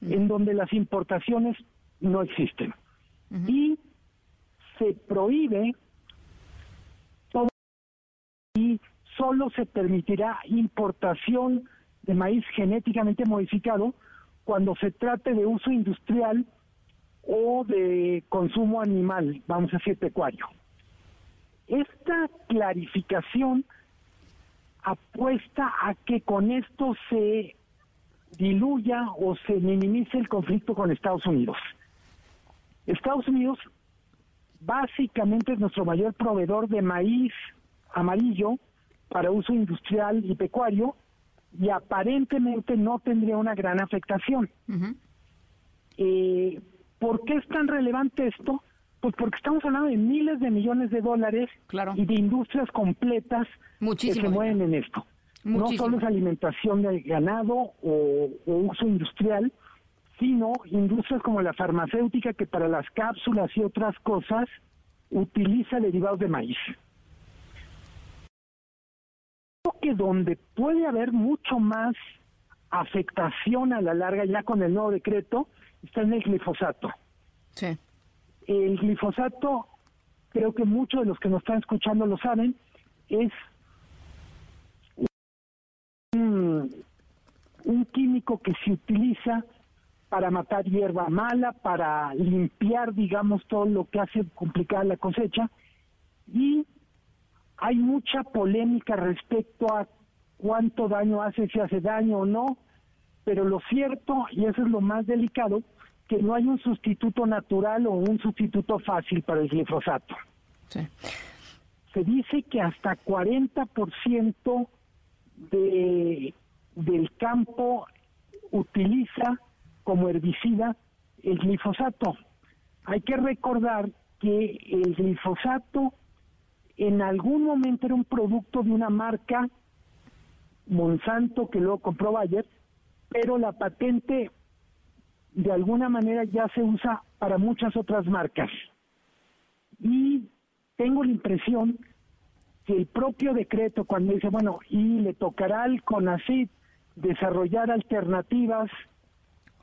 en donde las importaciones no existen y se prohíbe todo y solo se permitirá importación de maíz genéticamente modificado cuando se trate de uso industrial o de consumo animal, vamos a decir pecuario. Esta clarificación apuesta a que con esto se diluya o se minimice el conflicto con Estados Unidos. Estados Unidos básicamente es nuestro mayor proveedor de maíz amarillo para uso industrial y pecuario y aparentemente no tendría una gran afectación. Eh, ¿Por qué es tan relevante esto? Pues porque estamos hablando de miles de millones de dólares y de industrias completas que se mueven en esto. No solo es alimentación del ganado o uso industrial, sino industrias como la farmacéutica que para las cápsulas y otras cosas utiliza derivados de maíz. Creo que donde puede haber mucho más afectación a la larga ya con el nuevo decreto está en el glifosato. Sí. El glifosato, creo que muchos de los que nos están escuchando lo saben, es un, un químico que se utiliza para matar hierba mala, para limpiar, digamos, todo lo que hace complicada la cosecha. Y hay mucha polémica respecto a cuánto daño hace, si hace daño o no, pero lo cierto, y eso es lo más delicado, que no hay un sustituto natural o un sustituto fácil para el glifosato. Se dice que hasta 40% de, del campo utiliza como herbicida el glifosato. Hay que recordar que el glifosato en algún momento era un producto de una marca Monsanto que luego compró Bayer, pero la patente de alguna manera ya se usa para muchas otras marcas. Y tengo la impresión que el propio decreto cuando dice, bueno, y le tocará al CONACYT desarrollar alternativas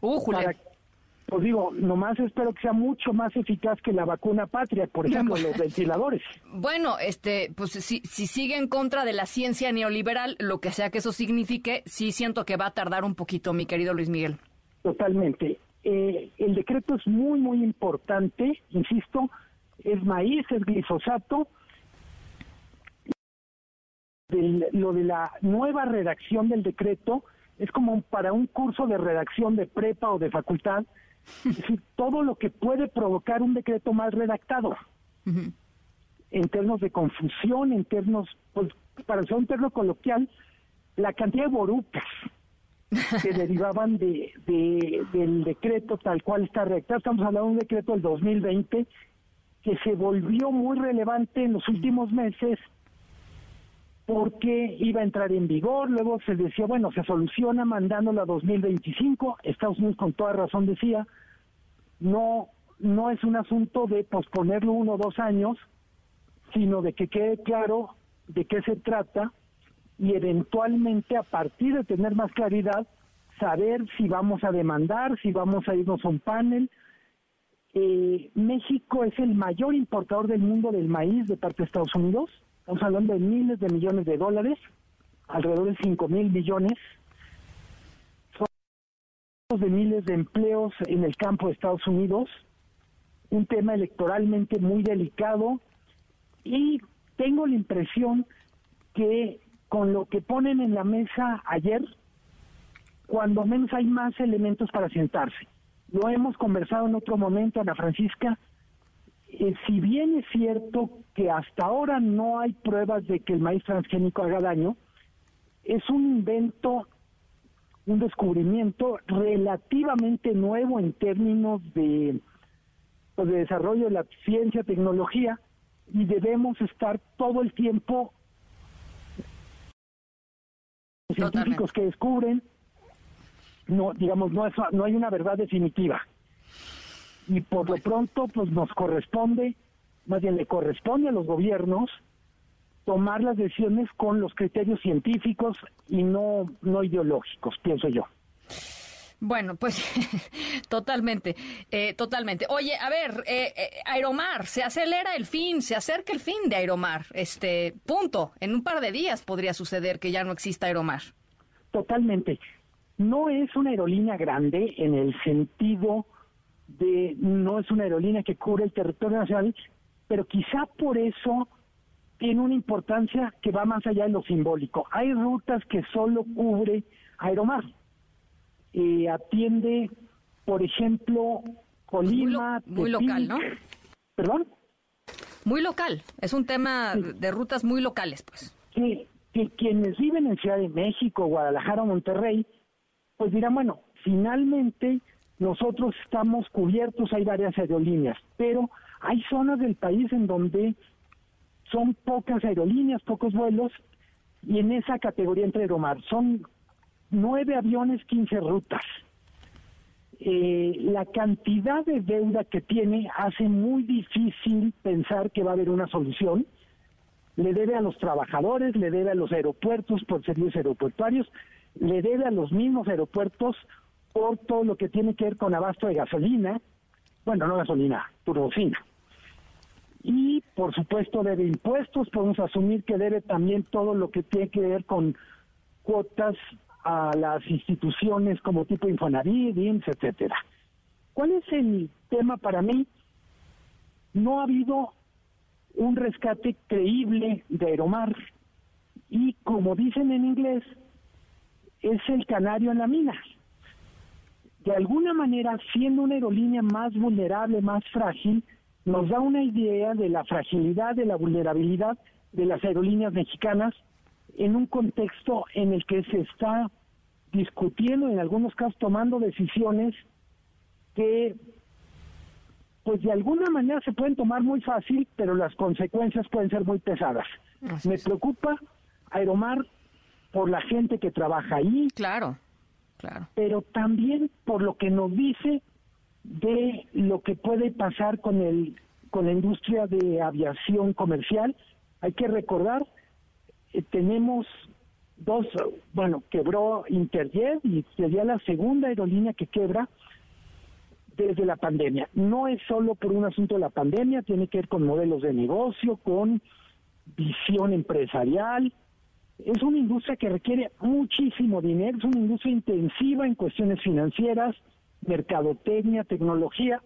para, pues digo, nomás espero que sea mucho más eficaz que la vacuna patria, por ejemplo, los ventiladores. Bueno, este, pues si, si sigue en contra de la ciencia neoliberal, lo que sea que eso signifique, sí siento que va a tardar un poquito, mi querido Luis Miguel. Totalmente. Eh, el decreto es muy, muy importante, insisto, es maíz, es glifosato. lo de la nueva redacción del decreto es como para un curso de redacción de prepa o de facultad, es decir, todo lo que puede provocar un decreto mal redactado, en términos de confusión, en términos, pues, para usar un término coloquial, la cantidad de borucas que derivaban de, del decreto tal cual está redactado. Estamos hablando de un decreto del 2020 que se volvió muy relevante en los últimos meses porque iba a entrar en vigor, luego se decía, bueno, se soluciona mandándolo a 2025, Estados Unidos con toda razón decía, no, no es un asunto de posponerlo uno o dos años, sino de que quede claro de qué se trata y eventualmente a partir de tener más claridad, saber si vamos a demandar, si vamos a irnos a un panel. Eh, México es el mayor importador del mundo del maíz de parte de Estados Unidos. Estamos hablando de miles de millones de dólares, alrededor de 5 mil millones. Son de miles de empleos en el campo de Estados Unidos. Un tema electoralmente muy delicado. Y tengo la impresión que con lo que ponen en la mesa ayer, cuando menos hay más elementos para sentarse. Lo hemos conversado en otro momento, Ana Francisca. Eh, si bien es cierto que hasta ahora no hay pruebas de que el maíz transgénico haga daño, es un invento, un descubrimiento relativamente nuevo en términos de, pues, de desarrollo de la ciencia, tecnología, y debemos estar todo el tiempo científicos que descubren, no, digamos, no, es, no hay una verdad definitiva. Y por lo pronto, pues nos corresponde, más bien le corresponde a los gobiernos tomar las decisiones con los criterios científicos y no, no ideológicos, pienso yo. Bueno, pues totalmente, eh, totalmente. Oye, a ver, eh, eh, Aeromar, se acelera el fin, se acerca el fin de Aeromar. Este, punto. En un par de días podría suceder que ya no exista Aeromar. Totalmente. No es una aerolínea grande en el sentido de, no es una aerolínea que cubre el territorio nacional, pero quizá por eso tiene una importancia que va más allá de lo simbólico. Hay rutas que solo cubre Aeromar eh, atiende, por ejemplo, Colima. Muy, local, ¿no? ¿Perdón? Muy local, es un tema de rutas muy locales, pues. Que, que quienes viven en Ciudad de México, Guadalajara o Monterrey, pues dirán, bueno, finalmente nosotros estamos cubiertos, hay varias aerolíneas, pero hay zonas del país en donde son pocas aerolíneas, pocos vuelos, y en esa categoría entre Aeromar son nueve aviones, 15 rutas. Eh, la cantidad de deuda que tiene hace muy difícil pensar que va a haber una solución. Le debe a los trabajadores, le debe a los aeropuertos por servicios aeroportuarios, le debe a los mismos aeropuertos por todo lo que tiene que ver con abasto de gasolina, bueno, no gasolina, turbocina. Y por supuesto debe impuestos, podemos asumir que debe también todo lo que tiene que ver con cuotas a las instituciones como tipo Infonavit, IMSS, etcétera. ¿Cuál es el tema para mí? No ha habido un rescate creíble de Aeromar y como dicen en inglés, es el canario en la mina. De alguna manera, siendo una aerolínea más vulnerable, más frágil, nos da una idea de la fragilidad, de la vulnerabilidad de las aerolíneas mexicanas en un contexto en el que se está discutiendo, en algunos casos tomando decisiones que pues de alguna manera se pueden tomar muy fácil, pero las consecuencias pueden ser muy pesadas. Me preocupa Aeromar por la gente que trabaja ahí. Claro, Pero también por lo que nos dice de lo que puede pasar con el con la industria de aviación comercial. Hay que recordar, eh, tenemos dos, bueno, quebró Interjet y sería la segunda aerolínea que quebra desde la pandemia. No es solo por un asunto de la pandemia, tiene que ver con modelos de negocio, con visión empresarial. Es una industria que requiere muchísimo dinero, es una industria intensiva en cuestiones financieras, mercadotecnia, tecnología.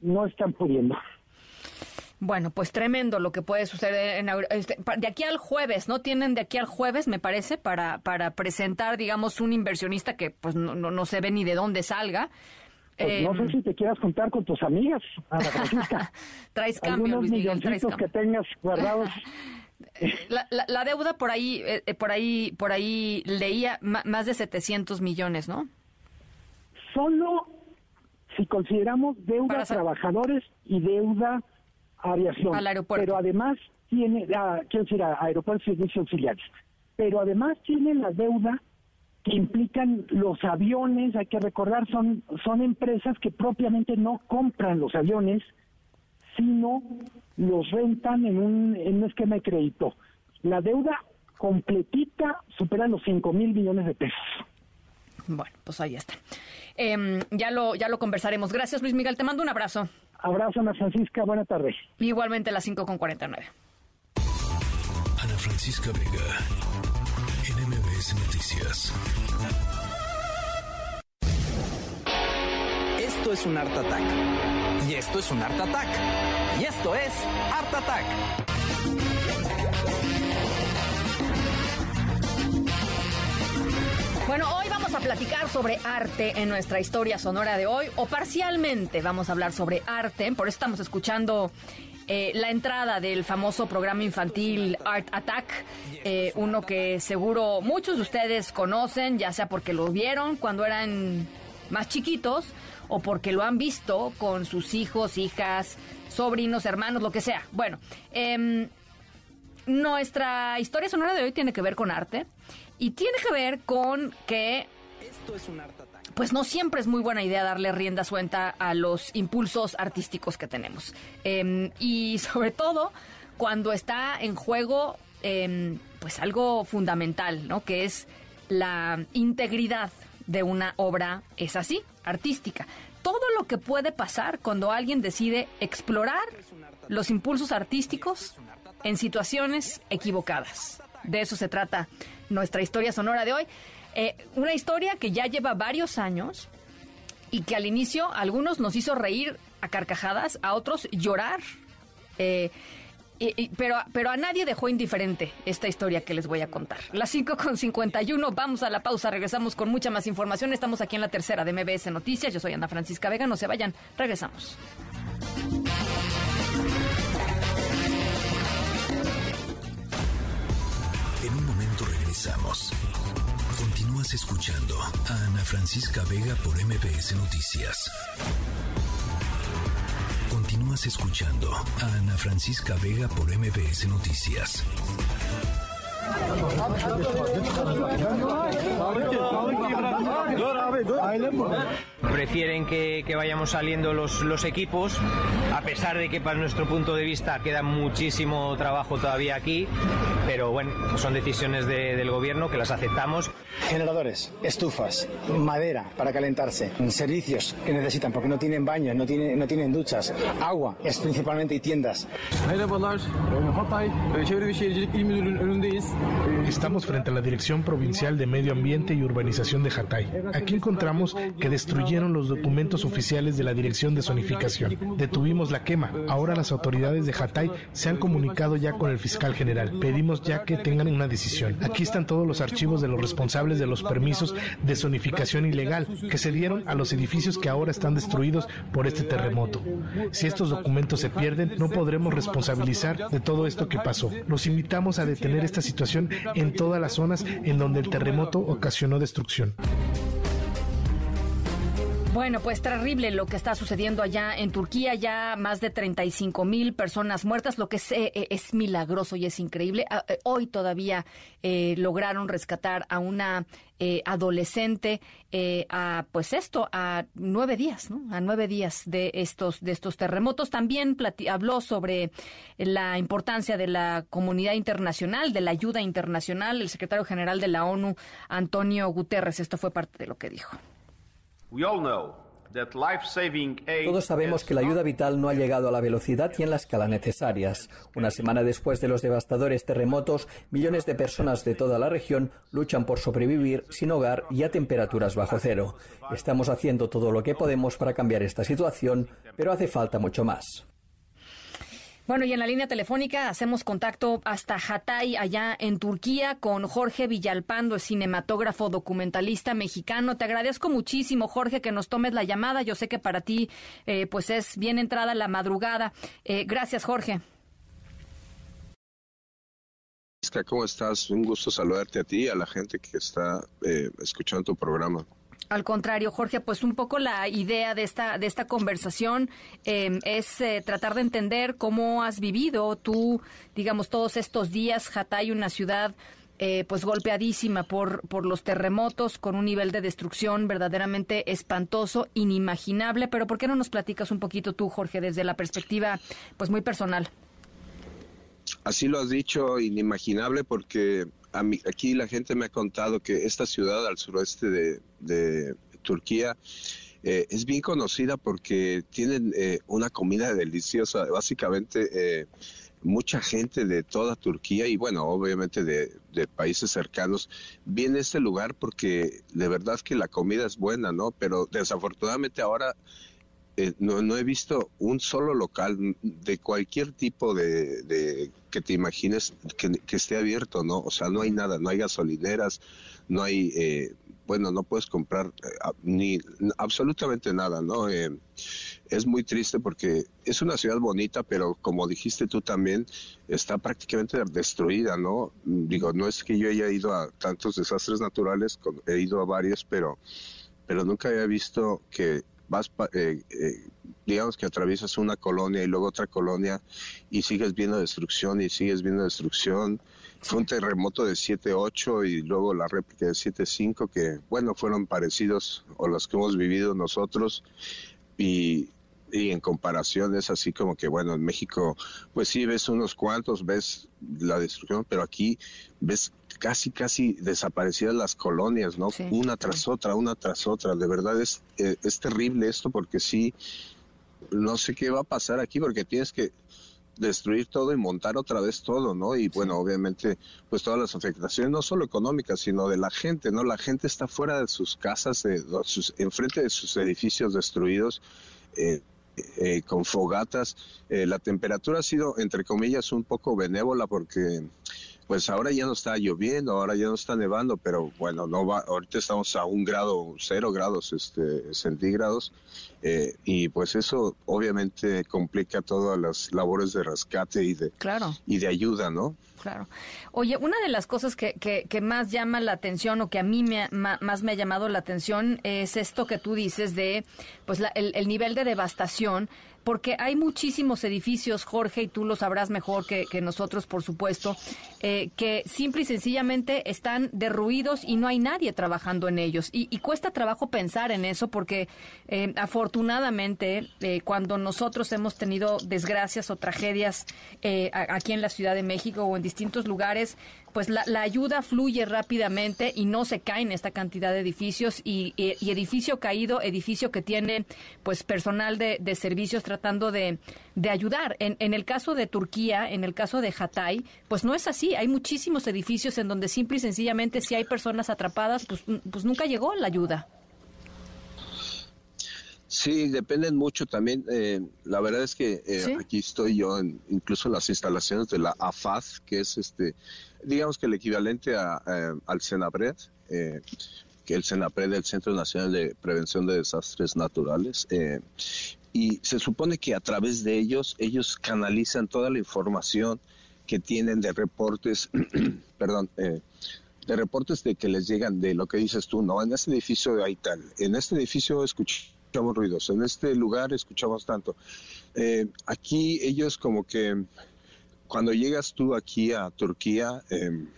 No están pudiendo. Bueno, pues tremendo lo que puede suceder en, este, de aquí al jueves, ¿no? Tienen de aquí al jueves, me parece, para, para presentar, digamos, un inversionista que pues no, no, se ve ni de dónde salga. Pues no sé em, si te quieras contar con tus amigas, Ana Francisca. traes cambio, Luis Miguel, traes cambio. que tengas guardados. La, la, deuda por ahí, eh, eh, por ahí, por ahí leía más de 700 millones, ¿no? Solo si consideramos deuda a trabajadores y deuda aviación. Pero además tiene, ah, quiero decir, a aeropuertos y servicios auxiliares. Pero además tiene la deuda que implican los aviones, hay que recordar, son, son empresas que propiamente no compran los aviones, sino los rentan en un, en un esquema de crédito. La deuda completita supera los 5 mil millones de pesos. Bueno, pues ahí está. Em, ya, lo, ya lo conversaremos. Gracias, Luis Miguel. Te mando un abrazo. Abrazo, Ana Francisca. Buenas tardes. Igualmente a las 5 con 49. Ana Francisca Vega, NMBS Noticias. Esto es un Art Attack. Y esto es un Art Attack. Y esto es Art Attack. Bueno, hoy vamos a platicar sobre arte en nuestra historia sonora de hoy, o parcialmente vamos a hablar sobre arte, por eso estamos escuchando eh, la entrada del famoso programa infantil Art Attack, eh, uno que seguro muchos de ustedes conocen, ya sea porque lo vieron cuando eran más chiquitos o porque lo han visto con sus hijos, hijas, sobrinos, hermanos, lo que sea. Bueno, em, nuestra historia sonora de hoy tiene que ver con arte y tiene que ver con que... Pues no siempre es muy buena idea darle rienda suelta a los impulsos artísticos que tenemos. Em, y sobre todo cuando está en juego em, pues algo fundamental, ¿no? Que es la integridad de una obra, es así, artística. Todo lo que puede pasar cuando alguien decide explorar los impulsos artísticos en situaciones equivocadas. De eso se trata nuestra historia sonora de hoy. Eh, una historia que ya lleva varios años y que al inicio algunos nos hizo reír a carcajadas, a otros llorar. Eh, pero, pero a nadie dejó indiferente esta historia que les voy a contar. Las 5 con 51, vamos a la pausa, regresamos con mucha más información. Estamos aquí en la tercera de MBS Noticias. Yo soy Ana Francisca Vega, no se vayan, regresamos. Escuchando a Ana Francisca Vega por MPS Noticias. Continúas escuchando a Ana Francisca Vega por MPS Noticias. Prefieren que, vayamos saliendo los, los, equipos, a pesar de que para nuestro punto de vista queda muchísimo trabajo todavía aquí, pero bueno, son decisiones del gobierno que las aceptamos. Generadores, estufas, madera para calentarse, servicios que necesitan porque no tienen baños, no tienen, no tienen duchas, agua es principalmente y tiendas. Estamos frente a la Dirección Provincial de Medio Ambiente y Urbanización de Hatay. Aquí encontramos que destruyeron los documentos oficiales de la Dirección de Zonificación. Detuvimos la quema. Ahora las autoridades de Hatay se han comunicado ya con el fiscal general. Pedimos ya que tengan una decisión. Aquí están todos los archivos de los responsables de los permisos de zonificación ilegal que se dieron a los edificios que ahora están destruidos por este terremoto. Si estos documentos se pierden, no podremos responsabilizar de todo esto que pasó. Los invitamos a detener esta situación en todas las zonas en donde el terremoto ocasionó destrucción. Bueno, pues terrible lo que está sucediendo allá en Turquía, ya más de 35 mil personas muertas, lo que es, eh, eh, es, milagroso y es increíble. Ah, eh, hoy todavía lograron rescatar a una adolescente a, pues esto, a nueve días, ¿no? A nueve días de estos, de estos terremotos. También habló sobre la importancia de la comunidad internacional, de la ayuda internacional, el secretario general de la ONU, Antonio Guterres. Esto fue parte de lo que dijo. Todos sabemos que la ayuda vital no ha llegado a la velocidad y en la escala necesarias. Una semana después de los devastadores terremotos, millones de personas de toda la región luchan por sobrevivir sin hogar y a temperaturas bajo cero. Estamos haciendo todo lo que podemos para cambiar esta situación, pero hace falta mucho más. Bueno, y en la línea telefónica hacemos contacto hasta Hatay, allá en Turquía, con Jorge Villalpando, cinematógrafo documentalista mexicano. Te agradezco muchísimo, Jorge, que nos tomes la llamada. Yo sé que para ti, eh, pues es bien entrada la madrugada. Eh, gracias, Jorge. ¿Cómo estás? Un gusto saludarte a ti y a la gente que está eh, escuchando tu programa. Al contrario, Jorge, pues un poco la idea de esta, de esta conversación em, es eh, tratar de entender cómo has vivido tú, digamos, todos estos días. Hatay, una ciudad eh, pues golpeadísima por, por los terremotos, con un nivel de destrucción verdaderamente espantoso, inimaginable. Pero ¿por qué no nos platicas un poquito tú, Jorge, desde la perspectiva pues muy personal? Así lo has dicho, inimaginable, porque aquí la gente me ha contado que esta ciudad al suroeste de, Turquía eh, es bien conocida porque tienen eh, una comida deliciosa. Básicamente, eh, mucha gente de toda Turquía y, bueno, obviamente de, de, países cercanos viene a este lugar porque de verdad que la comida es buena, ¿no? Pero desafortunadamente ahora eh, no, no, he visto un solo local de cualquier tipo de, que te imagines que, esté abierto, ¿no? O sea, no hay nada, no hay gasolineras, no hay, eh, bueno, no puedes comprar eh, ni absolutamente nada, ¿no? es muy triste porque es una ciudad bonita, pero como dijiste tú también, está prácticamente destruida, ¿no? Digo, no es que yo haya ido a tantos desastres naturales, he ido a varios, pero, pero nunca había visto que vas, eh, eh, digamos que atraviesas una colonia y luego otra colonia y sigues viendo destrucción y sigues viendo destrucción. Fue un terremoto de 7.8 y luego la réplica de 7.5 que, bueno, fueron parecidos o los que hemos vivido nosotros y, y en comparación es así como que, bueno, en México, pues sí ves unos cuantos, ves la destrucción, pero aquí ves casi, casi desaparecidas las colonias, ¿no? Una tras otra, una tras otra. De verdad es, eh, es terrible esto porque sí, no sé qué va a pasar aquí porque tienes que destruir todo y montar otra vez todo, ¿no? Y bueno, obviamente, pues todas las afectaciones, no solo económicas, sino de la gente, ¿no? La gente está fuera de sus casas, de, sus, enfrente de sus edificios destruidos. Eh, eh, con fogatas. Eh, la temperatura ha sido, entre comillas, un poco benévola porque pues ahora ya no está lloviendo, ahora ya no está nevando, pero bueno, no va, ahorita estamos a un grado, cero grados este, centígrados, eh, y pues eso obviamente complica todas las labores de rescate y de, claro. y de ayuda, ¿no? Claro. Oye, una de las cosas que, que, más llama la atención o que a mí me, más me ha llamado la atención es esto que tú dices de pues el, el nivel de devastación porque hay muchísimos edificios, Jorge, y tú lo sabrás mejor que, nosotros, por supuesto, eh, que simple y sencillamente están derruidos y no hay nadie trabajando en ellos. Y, cuesta trabajo pensar en eso porque eh, afortunadamente eh, cuando nosotros hemos tenido desgracias o tragedias aquí en la Ciudad de México o en distintos lugares, pues la, ayuda fluye rápidamente y no se caen esta cantidad de edificios y, edificio caído, edificio que tiene pues personal de, servicios tratando de, de ayudar. En, en, el caso de Turquía, en el caso de Hatay, pues no es así. Hay muchísimos edificios en donde simple y sencillamente si hay personas atrapadas, pues, pues nunca llegó la ayuda. Sí, dependen mucho también. Eh, la verdad es que eh, aquí estoy yo, en, incluso en las instalaciones de la AFAD, que es este, digamos que el equivalente a, eh, al CENAPRED, que el CENAPRED el Centro Nacional de Prevención de Desastres Naturales. y se supone que a través de ellos, ellos canalizan toda la información que tienen de reportes, perdón, de reportes de que les llegan de lo que dices tú, ¿no? En este edificio hay tal, en este edificio escuché escuchamos ruidos, en este lugar escuchamos tanto. Eh, aquí ellos como que cuando llegas tú aquí a Turquía, em,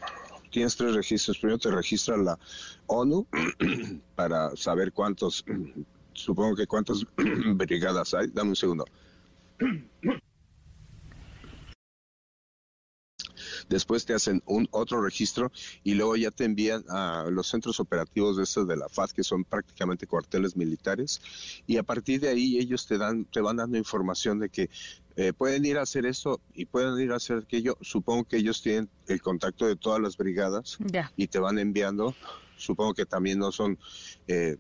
tienes tres registros. Primero te registra la ONU para saber cuántos, supongo que cuántas brigadas hay. Dame un segundo. Después te hacen un otro registro y luego ya te envían a los centros operativos de estos de la FAD, que son prácticamente cuarteles militares, y a partir de ahí ellos te dan, te van dando información de que eh, pueden ir a hacer esto y pueden ir a hacer aquello. Supongo que ellos tienen el contacto de todas las brigadas y te van enviando. Supongo que también no son eh,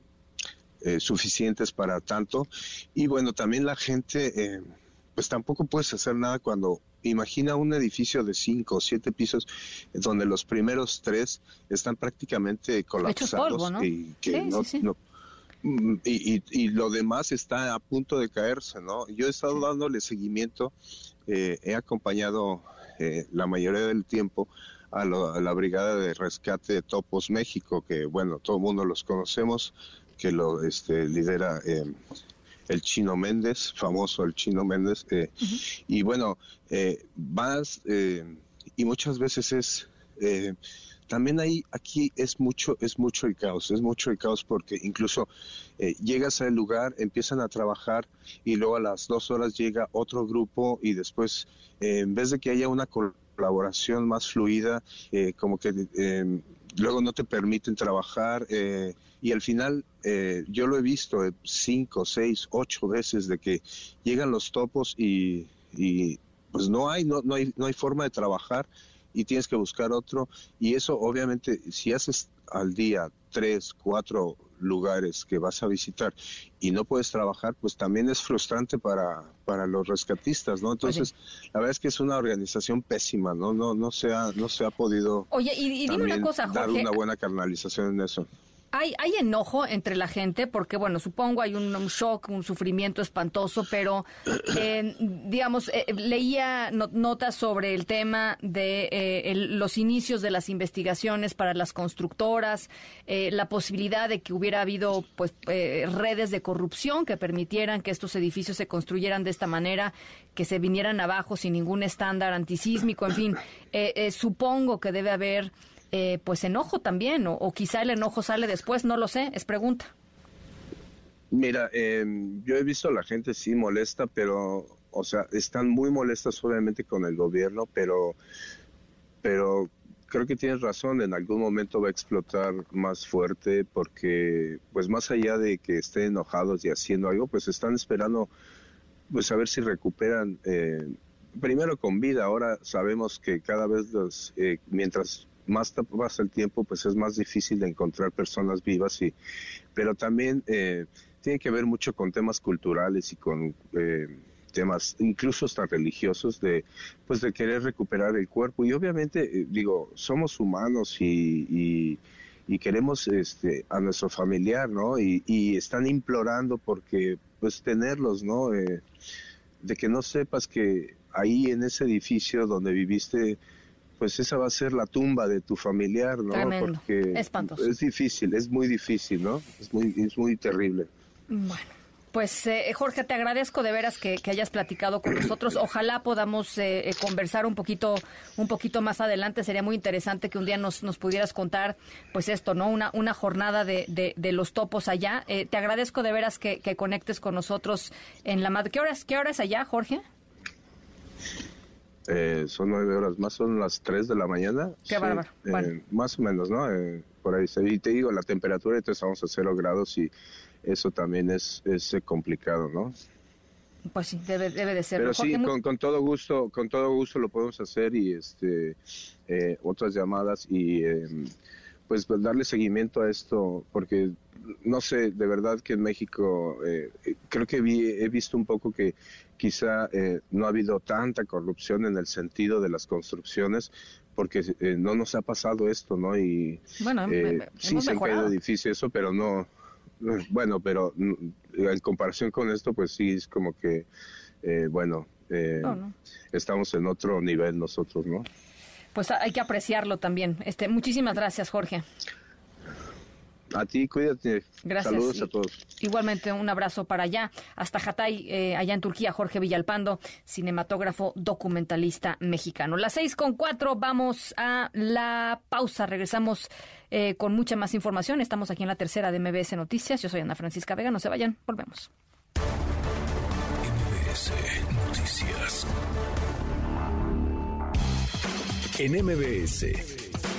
eh, suficientes para tanto. Y bueno, también la gente, pues tampoco puedes hacer nada cuando imagina un edificio de cinco o siete pisos donde los primeros tres están prácticamente colapsados y que no, mm, y, lo demás está a punto de caerse, ¿no? Yo he estado dándole seguimiento, eh, he acompañado eh, la mayoría del tiempo a, la Brigada de Rescate de Topos México, que bueno, todo el mundo los conocemos, que lo este, lidera eh, el Chino Méndez, famoso el Chino Méndez. Eh, y bueno, eh, vas eh, y muchas veces es... también ahí, aquí es mucho, es mucho el caos, es mucho el caos porque incluso llegas al lugar, empiezan a trabajar y luego a las dos horas llega otro grupo y después, en vez de que haya una colaboración más fluida, como que luego no te permiten trabajar eh, y al final eh, yo lo he visto eh, cinco, seis, ocho veces de que llegan los topos y, pues no hay, no, no hay, no hay forma de trabajar y tienes que buscar otro. Y eso obviamente si haces al día tres, cuatro lugares que vas a visitar y no puedes trabajar, pues también es frustrante para, para los rescatistas, ¿no? Entonces, la verdad es que es una organización pésima, ¿no? No, no se ha, no se ha podido Oye, y, dime una cosa, dar una buena canalización en eso. Hay, hay enojo entre la gente porque, bueno, supongo hay un, shock, un sufrimiento espantoso, pero, eh, digamos, eh, leía notas sobre el tema de eh, los inicios de las investigaciones para las constructoras, la posibilidad de que hubiera habido, pues, redes de corrupción que permitieran que estos edificios se construyeran de esta manera, que se vinieran abajo sin ningún estándar antisísmico, en fin, supongo que debe haber eh, pues enojo también, o, quizá el enojo sale después, no lo sé, es pregunta. Mira, eh, yo he visto a la gente sí molesta, pero, o sea, están muy molestas obviamente con el gobierno, pero, pero creo que tienes razón, en algún momento va a explotar más fuerte porque, pues más allá de que estén enojados y haciendo algo, pues están esperando, pues a ver si recuperan, eh, primero con vida, ahora sabemos que cada vez los, eh, mientras más pasa el tiempo, pues es más difícil de encontrar personas vivas, y, pero también eh, tiene que ver mucho con temas culturales y con eh, temas incluso hasta religiosos de pues de querer recuperar el cuerpo. Y obviamente eh, digo somos humanos y, y, queremos este a nuestro familiar no y, y están implorando porque pues tenerlos no de que no sepas que ahí en ese edificio donde viviste pues esa va a ser la tumba de tu familiar, ¿no? Porque es difícil, es muy difícil, ¿no? Es muy, es muy terrible. Bueno. Pues eh, Jorge, te agradezco de veras que, hayas platicado con nosotros. Ojalá podamos eh, eh, conversar un poquito, un poquito más adelante. Sería muy interesante que un día nos, nos pudieras contar, pues esto, ¿no? Una, una jornada de, de, los topos allá. te agradezco de veras que, que, conectes con nosotros en la madre. ¿Qué horas, qué horas allá, Jorge? Eh, son nueve horas más, son las tres de la mañana. Qué bárbaro. Eh, más o menos, ¿no? Eh, por ahí. Y te digo, la temperatura entonces vamos a cero grados y eso también es, es complicado, ¿no? Pues sí, debe, debe de ser. Pero sí, con, con, todo gusto, con todo gusto lo podemos hacer y este otras llamadas y pues, pues darle seguimiento a esto porque no sé, de verdad que en México eh, creo que he visto un poco que quizá eh, no ha habido tanta corrupción en el sentido de las construcciones porque eh, no nos ha pasado esto, ¿no? Y bueno, sí se han caído edificios, eso, pero no, bueno, pero mm, en comparación con esto, pues sí es como que, bueno, estamos en otro nivel nosotros, ¿no? Pues hay que apreciarlo también. Este, muchísimas gracias, Jorge. A ti, cuídate. Gracias. Saludos a todos. Igualmente, un abrazo para allá, hasta Hatay, eh, allá en Turquía, Jorge Villalpando, cinematógrafo documentalista mexicano. Las seis con cuatro, vamos a la pausa. Regresamos eh, con mucha más información. Estamos aquí en la tercera de MBS Noticias. Yo soy Ana Francisca Vega. No se vayan, volvemos. MBS Noticias. En MBS.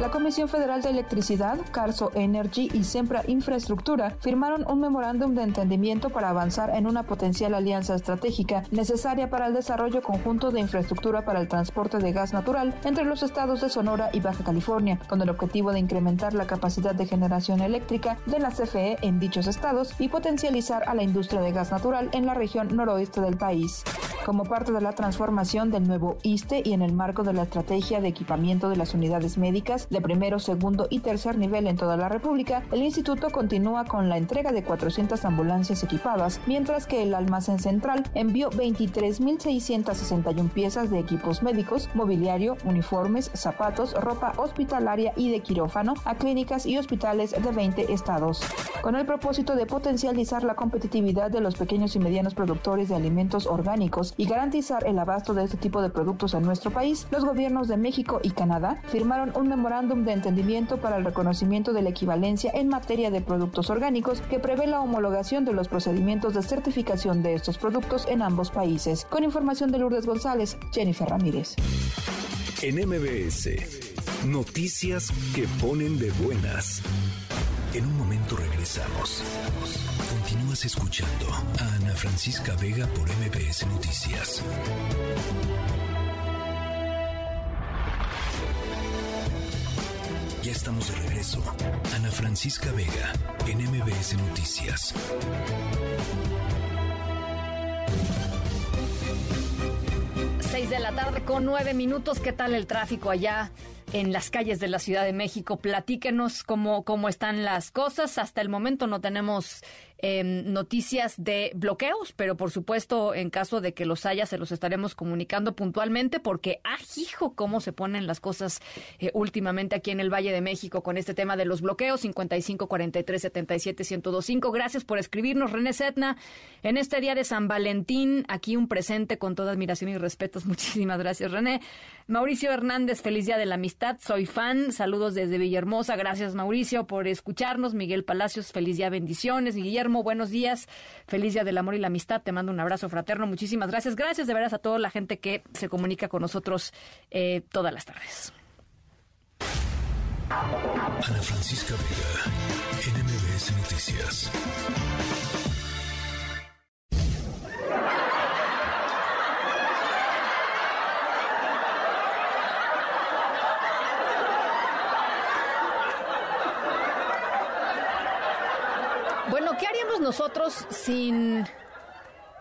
La Comisión Federal de Electricidad, Carso Energy y Sempra Infraestructura firmaron un memorándum de entendimiento para avanzar en una potencial alianza estratégica necesaria para el desarrollo conjunto de infraestructura para el transporte de gas natural entre los estados de Sonora y Baja California, con el objetivo de incrementar la capacidad de generación eléctrica de la CFE en dichos estados y potencializar a la industria de gas natural en la región noroeste del país. Como parte de la transformación del nuevo ISTE y en el marco de la estrategia de equipamiento de las unidades médicas, de primero, segundo y tercer nivel en toda la República, el instituto continúa con la entrega de 400 ambulancias equipadas, mientras que el almacén central envió 23.661 piezas de equipos médicos, mobiliario, uniformes, zapatos, ropa hospitalaria y de quirófano a clínicas y hospitales de 20 estados. Con el propósito de potencializar la competitividad de los pequeños y medianos productores de alimentos orgánicos y garantizar el abasto de este tipo de productos en nuestro país, los gobiernos de México y Canadá firmaron un memorándum de entendimiento para el reconocimiento de la equivalencia en materia de productos orgánicos que prevé la homologación de los procedimientos de certificación de estos productos en ambos países. Con información de Lourdes González, Jennifer Ramírez. En MBS, noticias que ponen de buenas. En un momento regresamos. Continúas escuchando a Ana Francisca Vega por MBS Noticias. Ya estamos de regreso. Ana Francisca Vega, en MBS Noticias. Seis de la tarde con nueve minutos. ¿Qué tal el tráfico allá en las calles de la Ciudad de México? Platíquenos cómo, cómo están las cosas. Hasta el momento no tenemos Em, noticias de bloqueos, pero por supuesto, en caso de que los haya, se los estaremos comunicando puntualmente, porque ajijo cómo se ponen las cosas eh, últimamente aquí en el Valle de México con este tema de los bloqueos, 55 43 77 1025. Gracias por escribirnos, René Setna, en este día de San Valentín, aquí un presente con toda admiración y respetos. Muchísimas gracias, René. Mauricio Hernández, feliz día de la amistad, soy fan, saludos desde Villahermosa, gracias Mauricio por escucharnos. Miguel Palacios, feliz día, bendiciones. Guillermo buenos días. Feliz día del amor y la amistad. Te mando un abrazo fraterno. Muchísimas gracias. Gracias de veras a toda la gente que se comunica con nosotros eh, todas las tardes. Ana Francisca Vega, NMBS Noticias. Nosotros sin,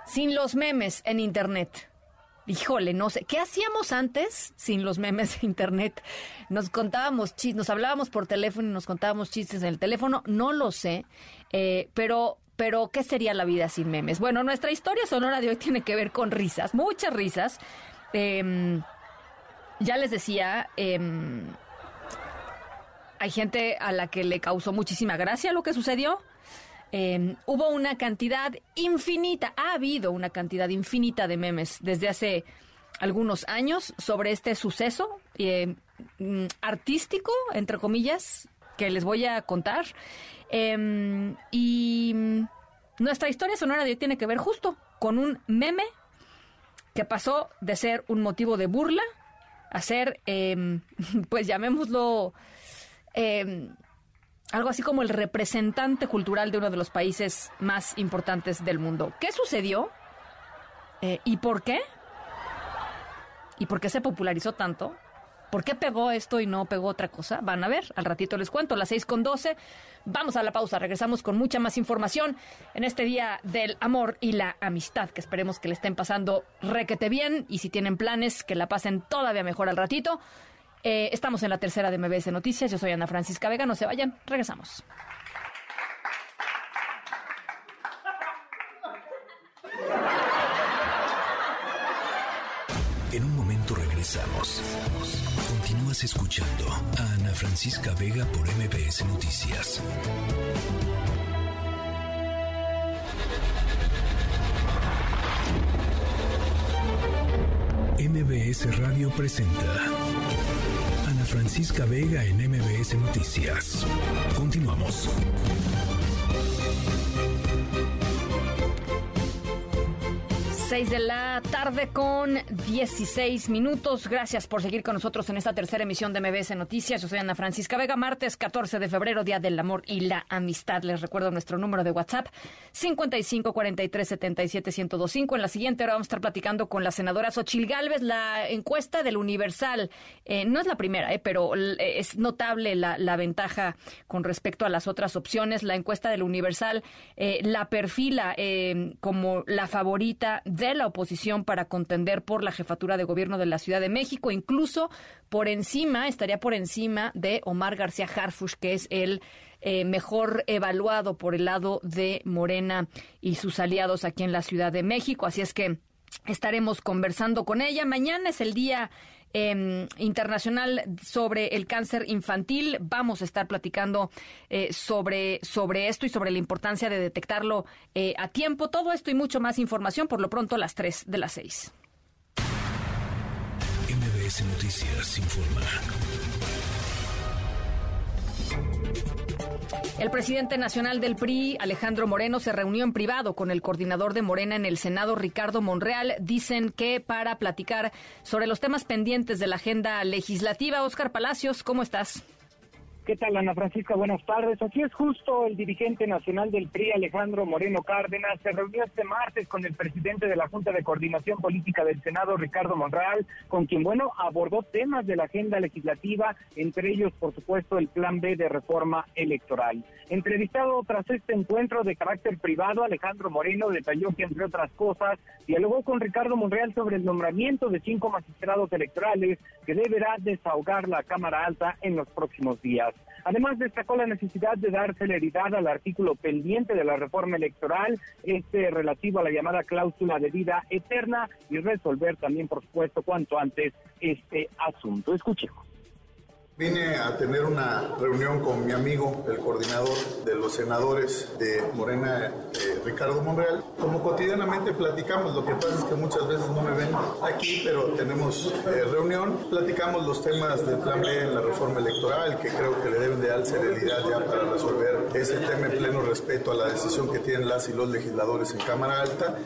sin los memes en Internet? Híjole, no sé. ¿Qué hacíamos antes sin los memes en internet? Nos contábamos chistes, nos hablábamos por teléfono y nos contábamos chistes en el teléfono. No lo sé. Eh, pero, pero, ¿qué sería la vida sin memes? Bueno, nuestra historia sonora de hoy tiene que ver con risas, muchas risas. Em, ya les decía, em, hay gente a la que le causó muchísima gracia lo que sucedió. Em, hubo una cantidad infinita, ha habido una cantidad infinita de memes desde hace algunos años sobre este suceso em, mm, artístico, entre comillas, que les voy a contar. Em, y mm, nuestra historia sonora de hoy tiene que ver justo con un meme que pasó de ser un motivo de burla a ser, pues llamémoslo, algo así como el representante cultural de uno de los países más importantes del mundo. ¿Qué sucedió? Eh, ¿Y por qué? ¿Y por qué se popularizó tanto? ¿Por qué pegó esto y no pegó otra cosa? Van a ver, al ratito les cuento, las 6 con 12. Vamos a la pausa, regresamos con mucha más información en este día del amor y la amistad, que esperemos que le estén pasando requete bien y si tienen planes, que la pasen todavía mejor al ratito. Eh, estamos en la tercera de MBS Noticias, yo soy Ana Francisca Vega, no se vayan, regresamos. En un momento regresamos. Continúas escuchando a Ana Francisca Vega por MBS Noticias. MBS Radio presenta Francisca Vega en MBS Noticias. Continuamos. 6 de la tarde con 16 minutos. Gracias por seguir con nosotros en esta tercera emisión de MBS Noticias. Yo soy Ana Francisca Vega, martes 14 de febrero, Día del Amor y la Amistad. Les recuerdo nuestro número de WhatsApp, 55 43 77 1025. En la siguiente hora vamos a estar platicando con la senadora Xochil Gálvez, la encuesta del Universal. Eh, no es la primera, eh, pero es notable la, la, ventaja con respecto a las otras opciones. La encuesta del Universal eh, la perfila eh, como la favorita la oposición para contender por la jefatura de gobierno de la Ciudad de México, incluso por encima, estaría por encima de Omar García Harfush, que es el eh, mejor evaluado por el lado de Morena y sus aliados aquí en la Ciudad de México. Así es que estaremos conversando con ella. Mañana es el día eh, internacional sobre el cáncer infantil. Vamos a estar platicando eh, sobre, sobre esto y sobre la importancia de detectarlo eh, a tiempo. Todo esto y mucho más información por lo pronto a las 3 de las 6. MBS Noticias informa. El presidente nacional del PRI, Alejandro Moreno, se reunió en privado con el coordinador de Morena en el Senado, Ricardo Monreal. Dicen que para platicar sobre los temas pendientes de la agenda legislativa. Oscar Palacios, ¿cómo estás? ¿Qué tal, Ana Francisca? Buenas tardes. Aquí es justo el dirigente nacional del PRI, Alejandro Moreno Cárdenas, se reunió este martes con el presidente de la Junta de Coordinación Política del Senado, Ricardo Monreal, con quien, bueno, abordó temas de la agenda legislativa, entre ellos, por supuesto, el Plan B de reforma electoral. Entrevistado tras este encuentro de carácter privado, Alejandro Moreno detalló que, entre otras cosas, dialogó con Ricardo Monreal sobre el nombramiento de cinco magistrados electorales que deberá desahogar la Cámara Alta en los próximos días. Además, destacó la necesidad de dar celeridad al artículo pendiente de la reforma electoral, este relativo a la llamada cláusula de vida eterna, y resolver también, por supuesto, cuanto antes este asunto. Escuchemos. Vine a tener una reunión con mi amigo, el coordinador de los senadores de Morena, eh, Ricardo Monreal. Como cotidianamente platicamos, lo que pasa es que muchas veces no me ven aquí, pero tenemos eh, reunión, platicamos los temas del plan B en la reforma electoral, que creo que le deben de dar celeridad ya para resolver ese tema en pleno respeto a la decisión que tienen las y los legisladores en Cámara Alta.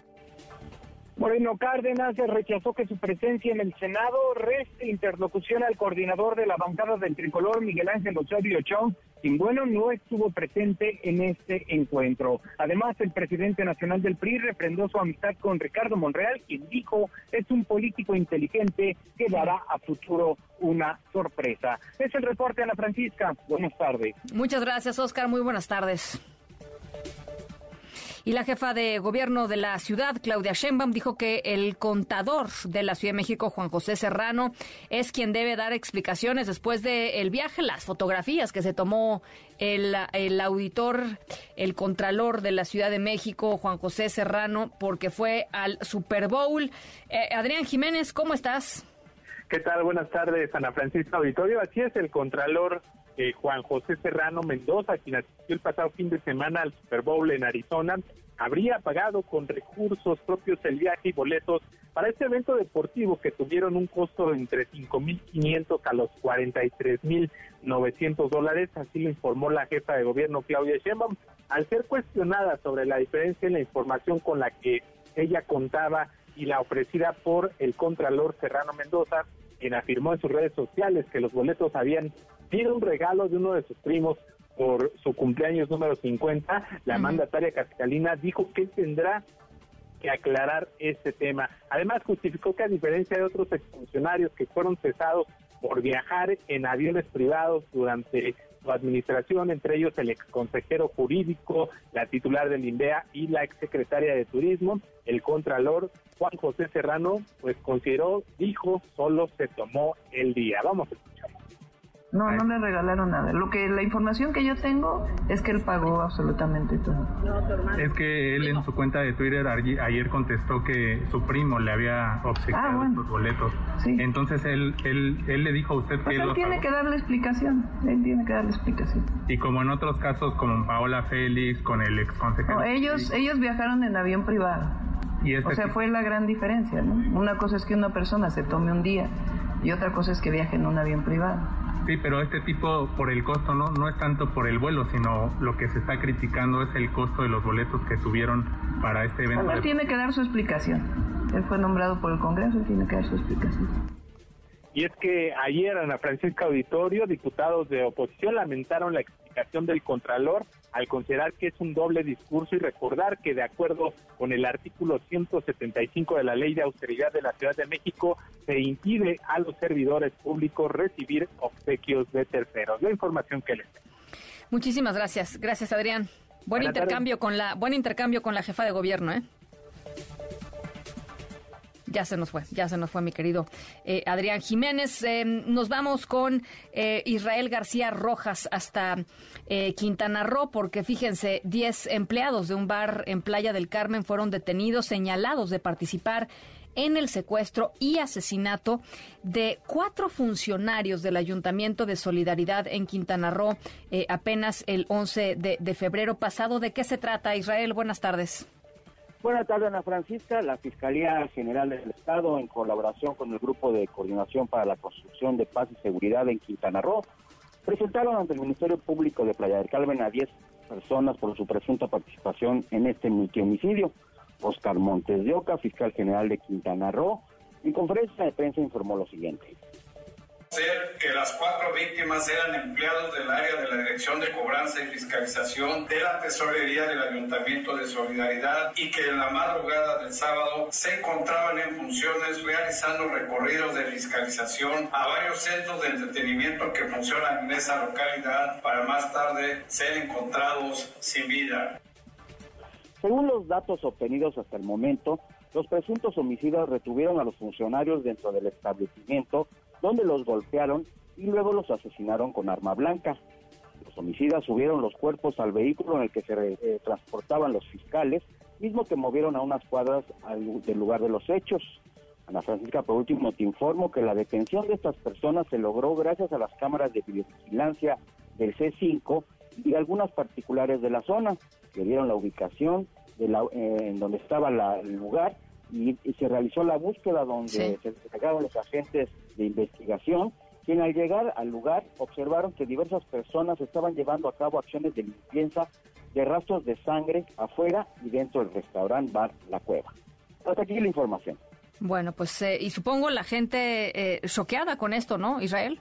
Moreno Cárdenas rechazó que su presencia en el Senado reste interlocución al coordinador de la bancada del tricolor, Miguel Ángel Osorio Chong, quien bueno no estuvo presente en este encuentro. Además, el presidente nacional del PRI reprendió su amistad con Ricardo Monreal, quien dijo es un político inteligente que dará a futuro una sorpresa. Es el reporte, Ana Francisca. Buenas tardes. Muchas gracias, Oscar. Muy buenas tardes. Y la jefa de gobierno de la ciudad, Claudia Sheinbaum, dijo que el contador de la Ciudad de México, Juan José Serrano, es quien debe dar explicaciones después del viaje, las fotografías que se tomó el, el, auditor, el contralor de la Ciudad de México, Juan José Serrano, porque fue al Super Bowl. Eh, Adrián Jiménez, ¿cómo estás? ¿Qué tal? Buenas tardes, Ana Francisca Auditorio. Así es, el contralor eh, Juan José Serrano Mendoza, quien asistió el pasado fin de semana al Super Bowl en Arizona, habría pagado con recursos propios el viaje y boletos para este evento deportivo que tuvieron un costo de entre 5.500 a los 43.900 dólares, así lo informó la jefa de gobierno Claudia Sheinbaum, al ser cuestionada sobre la diferencia en la información con la que ella contaba y la ofrecida por el contralor Serrano Mendoza, quien afirmó en sus redes sociales que los boletos habían sido un regalo de uno de sus primos por su cumpleaños número 50, la mandataria capitalina dijo que tendrá que aclarar este tema. Además, justificó que a diferencia de otros exfuncionarios que fueron cesados por viajar en aviones privados durante su administración, entre ellos el exconsejero jurídico, la titular del INDEA y la exsecretaria de Turismo, el contralor Juan José Serrano, pues consideró, dijo, solo se tomó el día. Vamos a escuchar. No, no le regalaron nada. Lo que la información que yo tengo es que él pagó absolutamente todo. Es que él en su cuenta de Twitter ayer contestó que su primo le había obsequiado ah, boletos. Entonces él, él, él le dijo a usted pues que él tiene que darle explicación. Él tiene que darle explicación. Y como en otros casos, como Paola Félix, con el ex consejero. No, ellos, ellos viajaron en avión privado. ¿Y este o sea, fue la gran diferencia, ¿no? Una cosa es que una persona se tome un día y otra cosa es que viaje en un avión privado. Sí, pero este tipo por el costo no no es tanto por el vuelo, sino lo que se está criticando es el costo de los boletos que tuvieron para este evento. Él tiene que dar su explicación. Él fue nombrado por el Congreso, él tiene que dar su explicación. Y es que ayer Ana Francisca Auditorio, diputados de oposición lamentaron la explicación del Contralor al considerar que es un doble discurso y recordar que de acuerdo con el artículo 175 de la Ley de Austeridad de la Ciudad de México, se impide a los servidores públicos recibir obsequios de terceros. La información que les Muchísimas gracias. Gracias, Adrián. Buen intercambio con la buen intercambio con la jefa de gobierno, ¿eh? Ya se nos fue, ya se nos fue mi querido eh, Adrián Jiménez. Eh, nos vamos con eh, Israel García Rojas hasta Quintana Roo, porque fíjense, 10 empleados de un bar en Playa del Carmen fueron detenidos, señalados de participar en el secuestro y asesinato de cuatro funcionarios del Ayuntamiento de Solidaridad en Quintana Roo apenas el 11 de, de febrero pasado. ¿De qué se trata, Israel? Buenas tardes. Buenas tardes, Ana Francisca. La Fiscalía General del Estado, en colaboración con el Grupo de Coordinación para la Construcción de Paz y Seguridad en Quintana Roo, presentaron ante el Ministerio Público de Playa del Carmen a 10 personas por su presunta participación en este multihomicidio. Oscar Montes de Oca, fiscal general de Quintana Roo, en conferencia de prensa informó lo siguiente que las cuatro víctimas eran empleados del área de la Dirección de Cobranza y Fiscalización de la Tesorería del Ayuntamiento de Solidaridad y que en la madrugada del sábado se encontraban en funciones realizando recorridos de fiscalización a varios centros de entretenimiento que funcionan en esa localidad para más tarde ser encontrados sin vida. Según los datos obtenidos hasta el momento, los presuntos homicidas retuvieron a los funcionarios dentro del establecimiento donde los golpearon y luego los asesinaron con arma blanca. Los homicidas subieron los cuerpos al vehículo en el que se eh, transportaban los fiscales, mismo que movieron a unas cuadras del lugar de los hechos. Ana Francisca, por último, te informo que la detención de estas personas se logró gracias a las cámaras de vigilancia del C5 y algunas particulares de la zona, que dieron la ubicación de la, eh, en donde estaba el lugar y, se realizó la búsqueda donde se desplegaron los agentes de investigación, quien al llegar al lugar observaron que diversas personas estaban llevando a cabo acciones de limpieza de rastros de sangre afuera y dentro del restaurante Bar La Cueva. Hasta aquí la información. Bueno, pues eh, y supongo la gente eh, choqueada con esto, ¿no, Israel?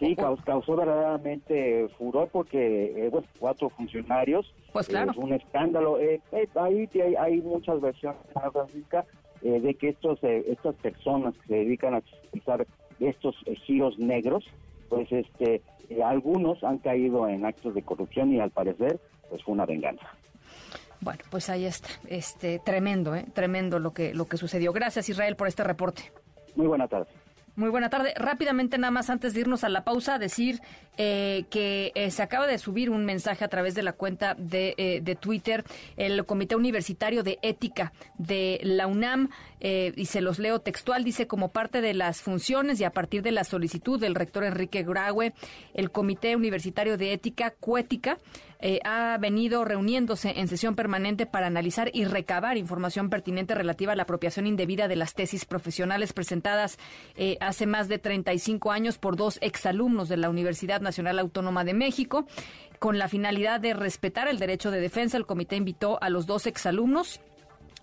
Sí, causó, verdaderamente furor porque, eh, cuatro funcionarios. Pues claro. Es un escándalo. Eh, ahí hay, hay, muchas versiones, Francisca, eh, de que estos eh, estas personas que se dedican a utilizar estos eh, giros negros, pues este algunos han caído en actos de corrupción y al parecer pues fue una venganza. Bueno, pues ahí está, este tremendo, ¿eh? tremendo lo que lo que sucedió. Gracias Israel por este reporte. Muy buena tarde. Muy buena tarde. Rápidamente, nada más antes de irnos a la pausa, decir eh, que eh, se acaba de subir un mensaje a través de la cuenta de, eh, Twitter, el Comité Universitario de Ética de la UNAM, y se los leo textual, dice como parte de las funciones y a partir de la solicitud del rector Enrique Graue, el Comité Universitario de Ética, Cuética, eh, ha venido reuniéndose en sesión permanente para analizar y recabar información pertinente relativa a la apropiación indebida de las tesis profesionales presentadas eh, hace más de 35 años por dos exalumnos de la Universidad Nacional Autónoma de México. Con la finalidad de respetar el derecho de defensa, el comité invitó a los dos exalumnos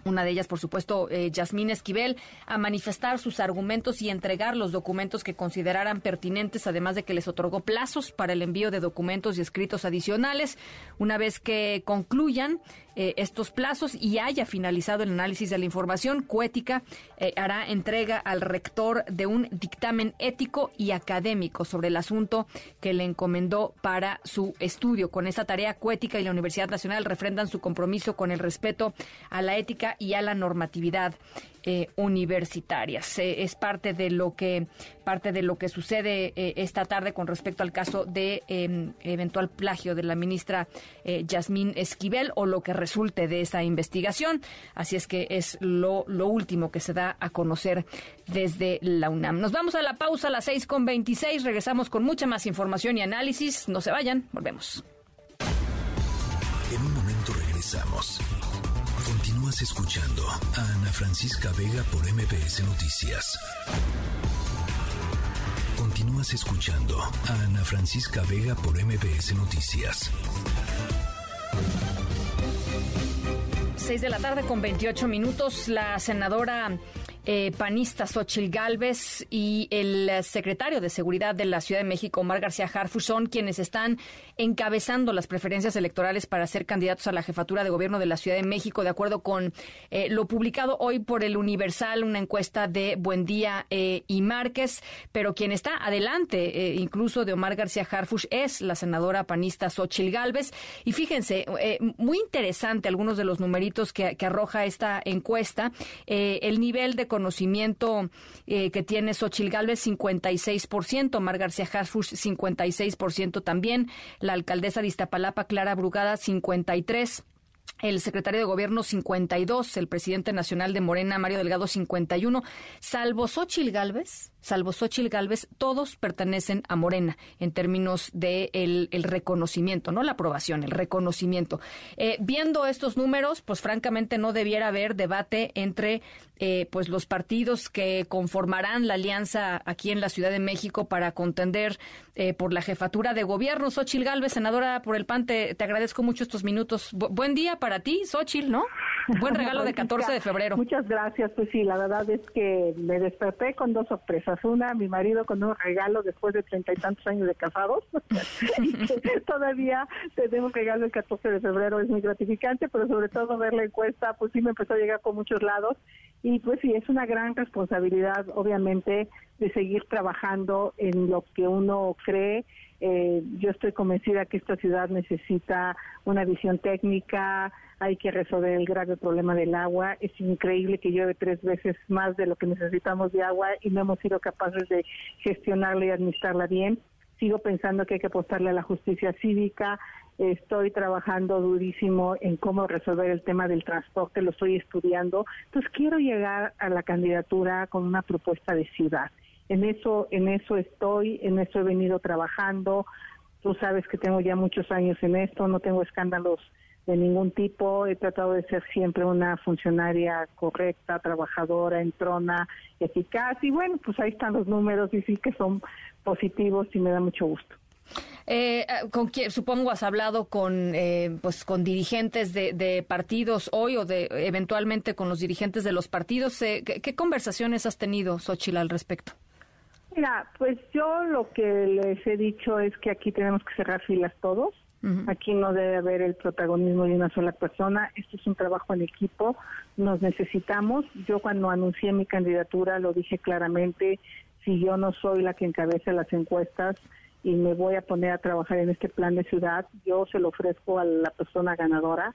una de ellas, por supuesto, eh, Yasmín Esquivel, a manifestar sus argumentos y entregar los documentos que consideraran pertinentes, además de que les otorgó plazos para el envío de documentos y escritos adicionales. Una vez que concluyan, eh, estos plazos y haya finalizado el análisis de la información, Cuética eh, hará entrega al rector de un dictamen ético y académico sobre el asunto que le encomendó para su estudio. Con esta tarea, Cuética y la Universidad Nacional refrendan su compromiso con el respeto a la ética y a la normatividad eh, universitarias. es parte de lo que parte de lo que sucede eh, esta tarde con respecto al caso de em, eventual plagio de la ministra eh, Yasmín Esquivel o lo que resulte de esta investigación. Así es que es lo, lo último que se da a conocer desde la UNAM. Nos vamos a la pausa a las seis con veintiséis. Regresamos con mucha más información y análisis. No se vayan, volvemos. En un momento regresamos. Continúas escuchando a Ana Francisca Vega por MPS Noticias. Continúas escuchando a Ana Francisca Vega por MPS Noticias. 6 de la tarde con 28 minutos, la senadora eh, panista Xochil Gálvez y el secretario de Seguridad de la Ciudad de México, Omar García Harfuch, son quienes están encabezando las preferencias electorales para ser candidatos a la jefatura de gobierno de la Ciudad de México, de acuerdo con eh, lo publicado hoy por el Universal, una encuesta de Buendía eh, y Márquez, pero quien está adelante, incluso de Omar García Harfuch, es la senadora panista Xochil Gálvez. Y fíjense, muy interesante algunos de los numeritos que, que arroja esta encuesta, el nivel de conocimiento eh, que tiene Xochil Gálvez, 56%, Mar García Harfuch, 56% también, la alcaldesa de Iztapalapa, Clara Brugada, 53% el secretario de Gobierno 52, el presidente nacional de Morena, Mario Delgado 51, salvo Xochil Gálvez, salvo Xochil Gálvez, todos pertenecen a Morena en términos de el, reconocimiento, no la aprobación, el reconocimiento. Eh, viendo estos números, pues francamente no debiera haber debate entre eh, pues los partidos que conformarán la alianza aquí en la Ciudad de México para contender eh, por la jefatura de gobierno. Xochil Gálvez, senadora por el PAN, te, agradezco mucho estos minutos. buen día para ti, Xochil, ¿no? Buen regalo de 14 de febrero. Muchas gracias. Pues sí, la verdad es que me desperté con dos sorpresas. Una, mi marido con un regalo después de treinta y tantos años de casados. y todavía tenemos regalo el 14 de febrero. Es muy gratificante, pero sobre todo ver la encuesta, pues sí me empezó a llegar por muchos lados. Y pues sí, es una gran responsabilidad, obviamente, de seguir trabajando en lo que uno cree eh, yo estoy convencida que esta ciudad necesita una visión técnica, hay que resolver el grave problema del agua. Es increíble que llueve tres veces más de lo que necesitamos de agua y no hemos sido capaces de gestionarla y administrarla bien. Sigo pensando que hay que apostarle a la justicia cívica. Estoy trabajando durísimo en cómo resolver el tema del transporte, lo estoy estudiando. Entonces quiero llegar a la candidatura con una propuesta de ciudad en eso, en eso estoy, en eso he venido trabajando. Tú sabes que tengo ya muchos años en esto, no tengo escándalos de ningún tipo. He tratado de ser siempre una funcionaria correcta, trabajadora, entrona, eficaz. Y bueno, pues ahí están los números y sí que son positivos y me da mucho gusto. Eh, con quién, supongo has hablado con eh, pues con dirigentes de, partidos hoy o de eventualmente con los dirigentes de los partidos. Eh, ¿qué, conversaciones has tenido, Xochitl, al respecto? Mira, pues yo lo que les he dicho es que aquí tenemos que cerrar filas todos. Aquí no debe haber el protagonismo de una sola persona. Esto es un trabajo en equipo. Nos necesitamos. Yo cuando anuncié mi candidatura lo dije claramente. Si yo no soy la que encabeza las encuestas y me voy a poner a trabajar en este plan de ciudad, yo se lo ofrezco a la persona ganadora.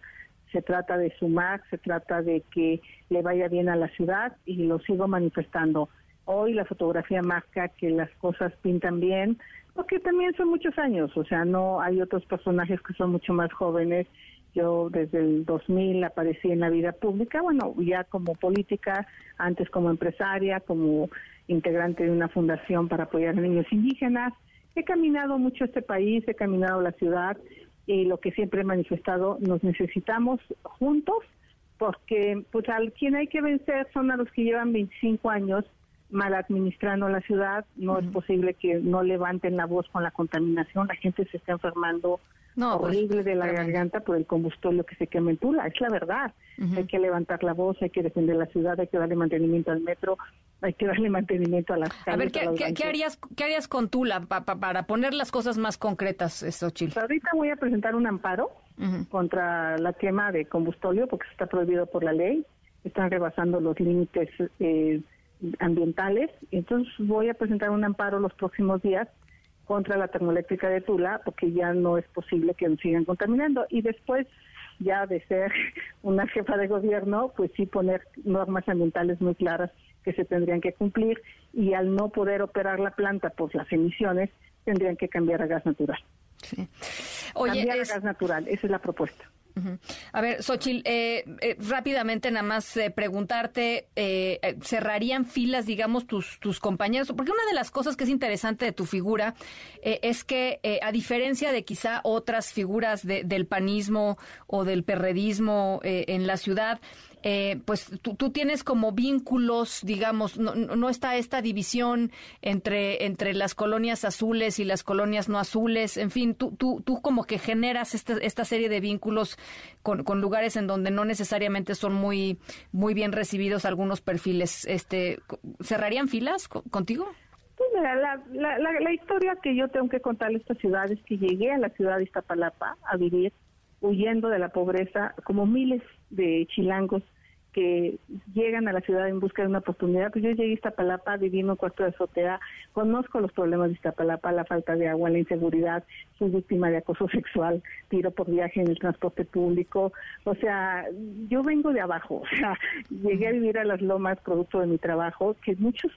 Se trata de sumar, se trata de que le vaya bien a la ciudad y lo sigo manifestando hoy la fotografía marca que las cosas pintan bien, porque también son muchos años, o sea, no hay otros personajes que son mucho más jóvenes. Yo desde el 2000 aparecí en la vida pública, bueno, ya como política, antes como empresaria, como integrante de una fundación para apoyar a niños indígenas. He caminado mucho este país, he caminado la ciudad y lo que siempre he manifestado, nos necesitamos juntos porque pues al quien hay que vencer son a los que llevan 25 años mal administrando la ciudad, no es posible que no levanten la voz con la contaminación, la gente se está enfermando pues, horrible de la garganta por el combustible que se quema en Tula, es la verdad. Hay que levantar la voz, hay que defender la ciudad, hay que darle mantenimiento al metro, hay que darle mantenimiento a las calles. A ver, ¿qué, harías, ¿qué harías con Tula para poner las cosas más concretas, Xochitl? Ahorita voy a presentar un amparo contra la quema de combustible porque está prohibido por la ley, están rebasando los límites eh, ambientales, entonces voy a presentar un amparo los próximos días contra la termoeléctrica de Tula porque ya no es posible que nos sigan contaminando y después ya de ser una jefa de gobierno pues sí poner normas ambientales muy claras que se tendrían que cumplir y al no poder operar la planta por las emisiones tendrían que cambiar a gas natural. Sí. cambiar a gas natural, esa es la propuesta. A ver, Xochitl, eh, eh, rápidamente nada más eh, preguntarte, ¿cerrarían filas, digamos, tus, tus compañeros? Porque una de las cosas que es interesante de tu figura es que, a diferencia de quizá otras figuras del panismo o del perredismo en la ciudad, eh, pues tú, tienes como vínculos, digamos, no, no, está esta división entre, entre las colonias azules y las colonias no azules, en fin, tú, tú, tú como que generas esta, esta serie de vínculos con, con lugares en donde no necesariamente son muy, muy bien recibidos algunos perfiles. Este, ¿Cerrarían filas contigo? Pues la, la, la, la, historia que yo tengo que contar esta ciudad es que llegué a la ciudad de Iztapalapa a vivir huyendo de la pobreza, como miles de chilangos que llegan a la ciudad en busca de una oportunidad. Pues yo llegué a Iztapalapa, viví en un cuarto de azotea, conozco los problemas de Iztapalapa, la falta de agua, la inseguridad, soy víctima de acoso sexual, tiro por viaje en el transporte público. O sea, yo vengo de abajo, o sea, llegué a vivir a las lomas producto de mi trabajo, que muchos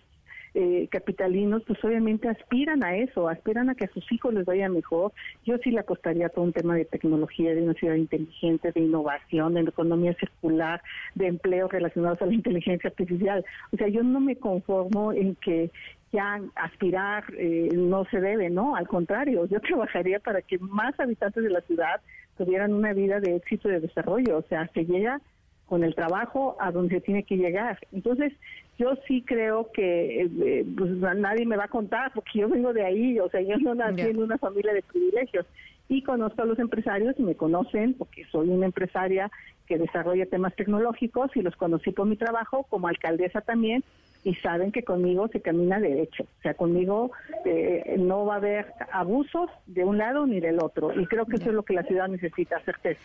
eh, capitalinos, pues obviamente aspiran a eso, aspiran a que a sus hijos les vaya mejor. Yo sí le acostaría todo un tema de tecnología, de una ciudad inteligente, de innovación, de economía circular, de empleo relacionados a la inteligencia artificial. O sea, yo no me conformo en que ya aspirar eh, no se debe, ¿no? Al contrario, yo trabajaría para que más habitantes de la ciudad tuvieran una vida de éxito y de desarrollo. O sea, se llega con el trabajo a donde tiene que llegar. Entonces, yo sí creo que eh, pues, nadie me va a contar porque yo vengo de ahí, o sea, yo no nací en una familia de privilegios. Y conozco a los empresarios y me conocen porque soy una empresaria que desarrolla temas tecnológicos y los conocí por mi trabajo como alcaldesa también y saben que conmigo se camina derecho, o sea, conmigo eh, no va a haber abusos de un lado ni del otro y creo que eso es lo que la ciudad necesita, certeza.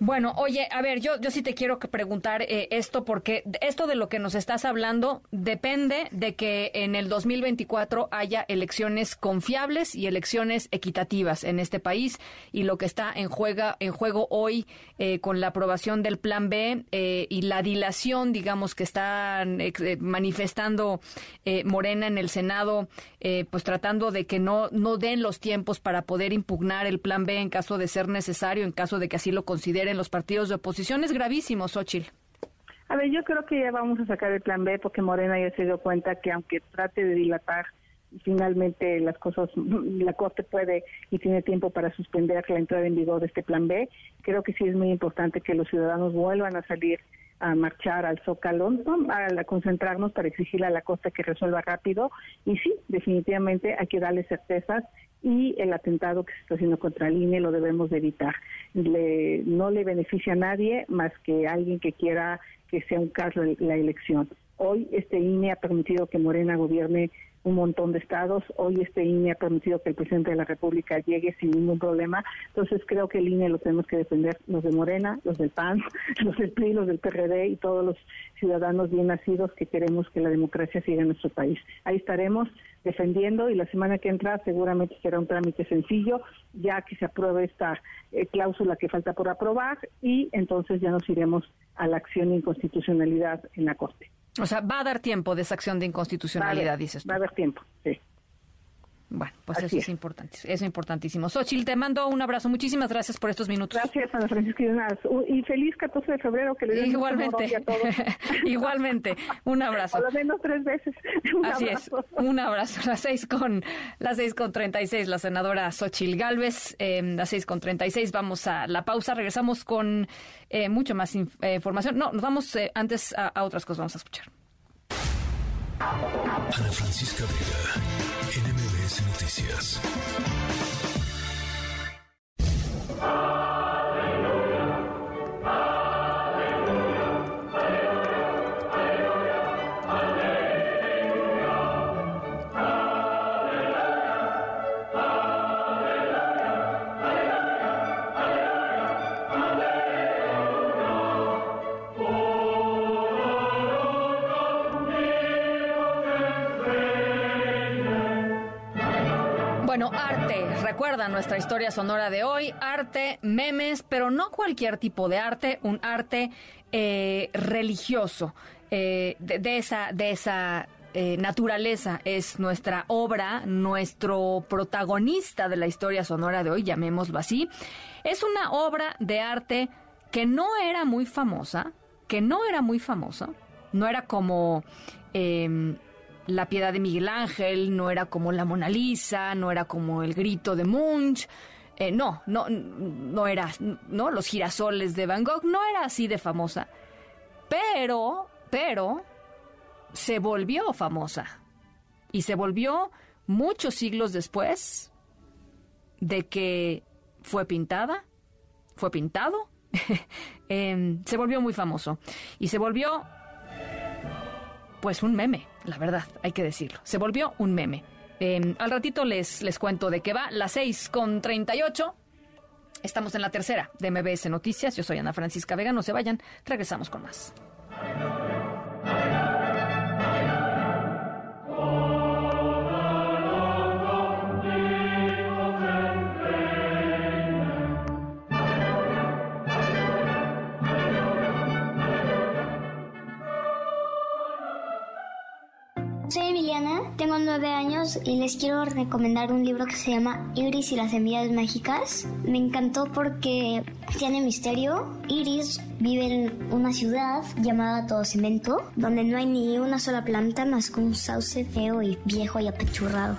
Bueno, oye, a ver, yo, yo sí te quiero preguntar eh, esto porque esto de lo que nos estás hablando depende de que en el 2024 haya elecciones confiables y elecciones equitativas en este país y lo que está en, juega, en juego hoy eh, con la aprobación del Plan B eh, y la dilación, digamos, que están manifestando Morena en el Senado, pues tratando de que no, no den los tiempos para poder impugnar el Plan B en caso de ser necesario, en caso de que así lo consideren en los partidos de oposición. Es gravísimo, Xochitl. A ver, yo creo que ya vamos a sacar el plan B porque Morena ya se dio cuenta que aunque trate de dilatar, finalmente las cosas, la Corte puede y tiene tiempo para suspender la entrada en vigor de este plan B. Creo que sí es muy importante que los ciudadanos vuelvan a salir a marchar al Zócalo, a concentrarnos para exigirle a la Corte que resuelva rápido. Y sí, definitivamente hay que darle certezas y el atentado que se está haciendo contra el INE lo debemos de evitar. Le, no le beneficia a nadie más que alguien que quiera que sea un caso la elección. Hoy este INE ha permitido que Morena gobierne un montón de estados. Hoy este INE ha permitido que el presidente de la República llegue sin ningún problema. Entonces creo que el INE lo tenemos que defender los de Morena, los del PAN, los del PRI, los del PRD y todos los ciudadanos bien nacidos que queremos que la democracia siga en nuestro país. Ahí estaremos defendiendo y la semana que entra seguramente será un trámite sencillo ya que se apruebe esta eh, cláusula que falta por aprobar y entonces ya nos iremos a la acción de inconstitucionalidad en la Corte. O sea, va a dar tiempo de esa acción de inconstitucionalidad, dices tú. Va a dar tiempo, sí. Bueno, pues eso es. importante, eso es importantísimo. Xochitl, te mando un abrazo. Muchísimas gracias por estos minutos. Gracias, Ana Francisca. Y feliz 14 de febrero, que le Igualmente. a todos. Igualmente. Un abrazo. Por lo menos tres veces. Un Así es. Un abrazo. Las seis con, las seis con 36, la senadora Xochitl Galvez. Eh, las seis con 36, vamos a la pausa. Regresamos con eh, mucho más eh, información. No, nos vamos eh, antes a, a otras cosas. Vamos a escuchar. Ana Francisca Vega, NMBS Noticias. Arte, recuerda nuestra historia sonora de hoy, arte, memes, pero no cualquier tipo de arte, un arte eh, religioso, eh, de, esa, de esa eh, naturaleza es nuestra obra, nuestro protagonista de la historia sonora de hoy, llamémoslo así. Es una obra de arte que no era muy famosa, que no era muy famosa, no era como em, la piedad de Miguel Ángel, no era como la Mona Lisa, no era como el grito de Munch. Eh, no, no, no era, no, los girasoles de Van Gogh, no era así de famosa. Pero, pero, se volvió famosa. Y se volvió muchos siglos después de que fue pintada, fue pintado, em, se volvió muy famoso. Y se volvió pues un meme, la verdad, hay que decirlo. Se volvió un meme. Em, al ratito les, les cuento de qué va. Las 6 con 38. Estamos en la tercera de MBS Noticias. Yo soy Ana Francisca Vega. No se vayan. Regresamos con más. Tengo nueve años y les quiero recomendar un libro que se llama Iris y las semillas mágicas. Me encantó porque tiene misterio. Iris vive en una ciudad llamada Todo Cemento, donde no hay ni una sola planta más que un sauce feo y viejo y apechurrado.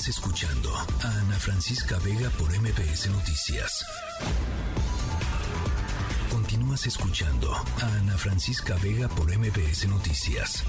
Continúas escuchando a Ana Francisca Vega por MPS Noticias. Continúas escuchando a Ana Francisca Vega por MPS Noticias.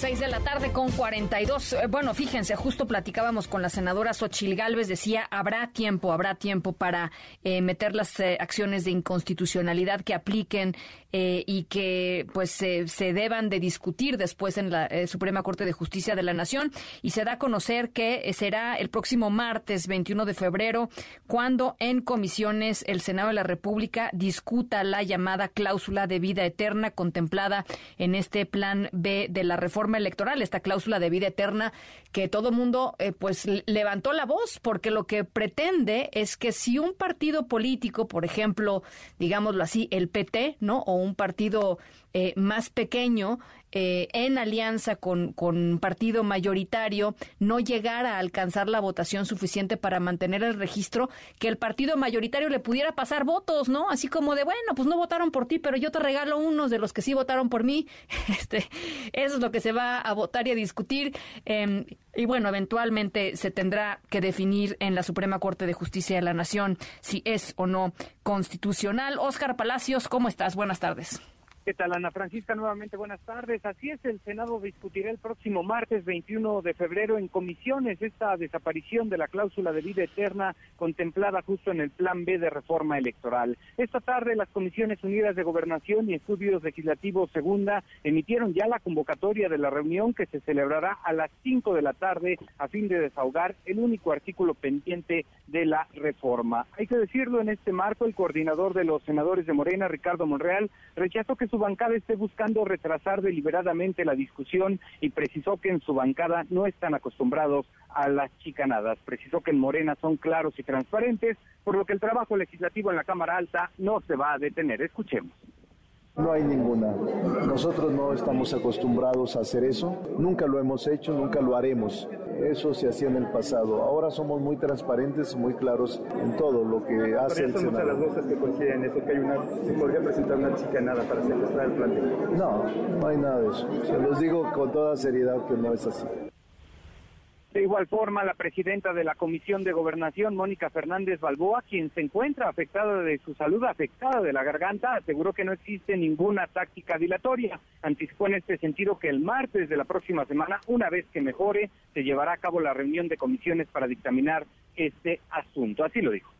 6 de la tarde con 42. Eh, bueno, fíjense, justo platicábamos con la senadora Xochil Gálvez, decía, habrá tiempo, habrá tiempo para eh, meter las eh, acciones de inconstitucionalidad que apliquen y que pues se deban de discutir después en la Suprema Corte de Justicia de la Nación. Y se da a conocer que será el próximo martes 21 de febrero cuando en comisiones el Senado de la República discuta la llamada cláusula de vida eterna contemplada en este plan B de la reforma electoral, esta cláusula de vida eterna que todo mundo eh, pues levantó la voz porque lo que pretende es que si un partido político, por ejemplo, digámoslo así, el PT, ¿no? O un partido eh, más pequeño eh, en alianza con, con partido mayoritario no llegara a alcanzar la votación suficiente para mantener el registro, que el partido mayoritario le pudiera pasar votos, ¿no? Así como de, bueno, pues no votaron por ti, pero yo te regalo unos de los que sí votaron por mí. Este, eso es lo que se va a votar y a discutir. Em, y bueno, eventualmente se tendrá que definir en la Suprema Corte de Justicia de la Nación si es o no constitucional. Oscar Palacios, ¿cómo estás? Buenas tardes. ¿Qué tal, Ana Francisca? Nuevamente buenas tardes. Así es, el Senado discutirá el próximo martes 21 de febrero en comisiones esta desaparición de la cláusula de vida eterna contemplada justo en el Plan B de reforma electoral. Esta tarde las Comisiones Unidas de Gobernación y Estudios Legislativos Segunda emitieron ya la convocatoria de la reunión que se celebrará a las 5 de la tarde a fin de desahogar el único artículo pendiente de la reforma. Hay que decirlo, en este marco el coordinador de los senadores de Morena, Ricardo Monreal, rechazó que su bancada esté buscando retrasar deliberadamente la discusión y precisó que en su bancada no están acostumbrados a las chicanadas. Precisó que en Morena son claros y transparentes, por lo que el trabajo legislativo en la Cámara Alta no se va a detener. Escuchemos. No hay ninguna. Nosotros no estamos acostumbrados a hacer eso. Nunca lo hemos hecho, nunca lo haremos. Eso se hacía en el pasado. Ahora somos muy transparentes, muy claros en todo lo que hace el Senado. las voces que coinciden eso, que hay una, se podría presentar una chica nada para secuestrar el plan No, no hay nada de eso. Se los digo con toda seriedad que no es así. De igual forma, la presidenta de la Comisión de Gobernación, Mónica Fernández Balboa, quien se encuentra afectada de su salud, afectada de la garganta, aseguró que no existe ninguna táctica dilatoria. Anticipó en este sentido que el martes de la próxima semana, una vez que mejore, se llevará a cabo la reunión de comisiones para dictaminar este asunto. Así lo dijo.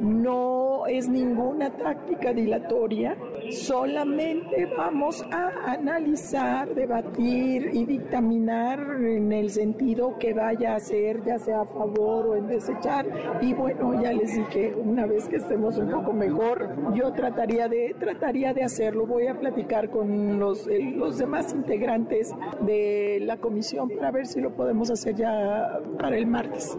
No es ninguna táctica dilatoria, solamente vamos a analizar, debatir y dictaminar en el sentido que vaya a ser, ya sea a favor o en desechar. Y bueno, ya les dije, una vez que estemos un poco mejor, yo trataría de, trataría de hacerlo. Voy a platicar con los, los demás integrantes de la comisión para ver si lo podemos hacer ya para el martes.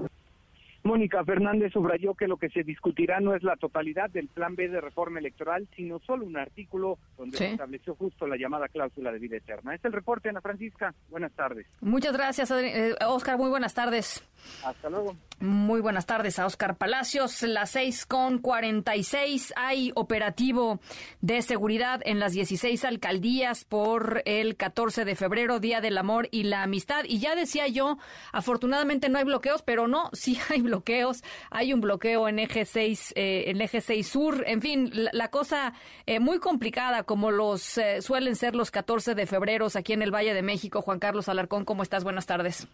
Mónica Fernández subrayó que lo que se discutirá no es la totalidad del Plan B de reforma electoral, sino solo un artículo donde se estableció justo la llamada cláusula de vida eterna. Es el reporte, Ana Francisca. Buenas tardes. Muchas gracias, Oscar. Eh, muy buenas tardes. Hasta luego. Muy buenas tardes a Oscar Palacios. Las seis con cuarenta y seis. Hay operativo de seguridad en las 16 alcaldías por el 14 de febrero, Día del Amor y la Amistad. Y ya decía yo, afortunadamente no hay bloqueos, pero no, sí hay bloqueos. Hay un bloqueo en eje 6, eh, en eje 6 sur. En fin, la, cosa eh, muy complicada como los eh, suelen ser los 14 de febrero aquí en el Valle de México. Juan Carlos Alarcón, ¿cómo estás? Buenas tardes.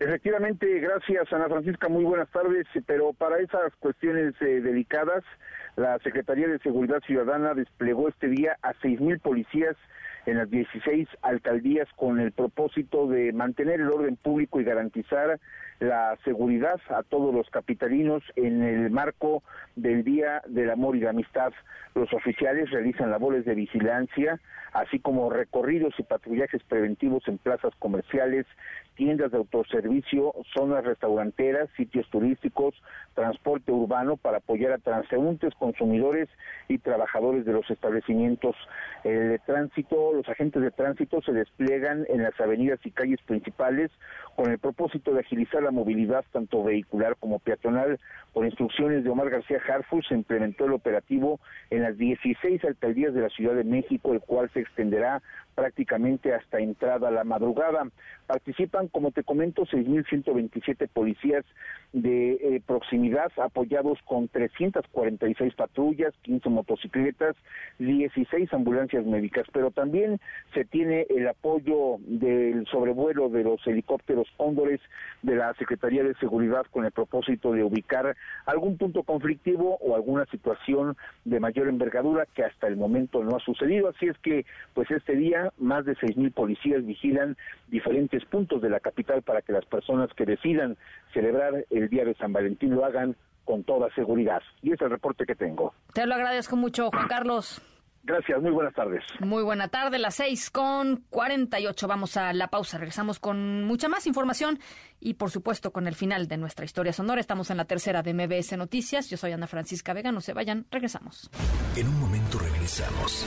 Efectivamente, gracias Ana Francisca, muy buenas tardes, pero para esas cuestiones eh, delicadas, la Secretaría de Seguridad Ciudadana desplegó este día a seis mil policías en las 16 alcaldías con el propósito de mantener el orden público y garantizar la seguridad a todos los capitalinos en el marco del Día del Amor y la Amistad. Los oficiales realizan labores de vigilancia, así como recorridos y patrullajes preventivos en plazas comerciales, tiendas de autoservicio, zonas restauranteras, sitios turísticos, transporte urbano para apoyar a transeúntes, consumidores y trabajadores de los establecimientos. El tránsito, los agentes de tránsito se despliegan en las avenidas y calles principales con el propósito de agilizar la movilidad tanto vehicular como peatonal. Por instrucciones de Omar García Harfus se implementó el operativo en las 16 alcaldías de la Ciudad de México, el cual se extenderá prácticamente hasta entrada a la madrugada. Participan, como te comento, 6.127 policías de eh, proximidad apoyados con 346 patrullas, 15 motocicletas, 16 ambulancias médicas, pero también se tiene el apoyo del sobrevuelo de los helicópteros cóndores de la Secretaría de Seguridad con el propósito de ubicar algún punto conflictivo o alguna situación de mayor envergadura que hasta el momento no ha sucedido. Así es que, pues este día más de seis mil policías vigilan diferentes puntos de la capital para que las personas que decidan celebrar el Día de San Valentín lo hagan con toda seguridad. Y es el reporte que tengo. Te lo agradezco mucho, Juan Carlos. Gracias, muy buenas tardes. Muy buena tarde, las seis con cuarenta y ocho. Vamos a la pausa. Regresamos con mucha más información y, por supuesto, con el final de nuestra historia sonora. Estamos en la tercera de MBS Noticias. Yo soy Ana Francisca Vega. No se vayan, regresamos. En un momento regresamos.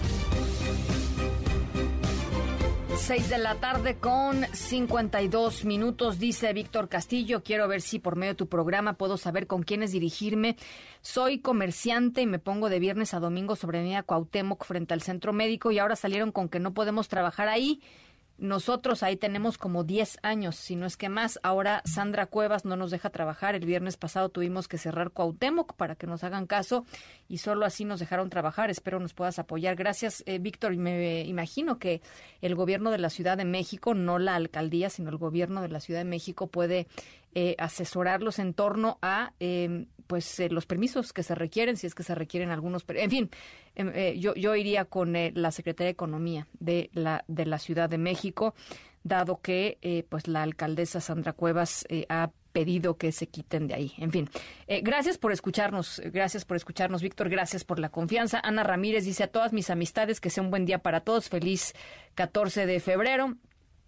6 de la tarde con 52 minutos, dice Víctor Castillo. Quiero ver si por medio de tu programa puedo saber con quiénes dirigirme. Soy comerciante y me pongo de viernes a domingo sobre Avenida Cuauhtémoc frente al centro médico y ahora salieron con que no podemos trabajar ahí. Nosotros ahí tenemos como 10 años, si no es que más. Ahora Sandra Cuevas no nos deja trabajar. El viernes pasado tuvimos que cerrar Cuauhtémoc para que nos hagan caso y solo así nos dejaron trabajar. Espero nos puedas apoyar. Gracias, eh, Víctor. Me imagino que el gobierno de la Ciudad de México, no la alcaldía, sino el gobierno de la Ciudad de México puede eh, asesorarlos en torno a em, pues eh, los permisos que se requieren, si es que se requieren algunos. En fin, em, eh, yo, yo iría con la Secretaría de Economía de la, de la Ciudad de México, dado que pues la alcaldesa Sandra Cuevas ha pedido que se quiten de ahí. En fin, gracias por escucharnos, gracias por escucharnos, Víctor, gracias por la confianza. Ana Ramírez dice a todas mis amistades que sea un buen día para todos, feliz 14 de febrero.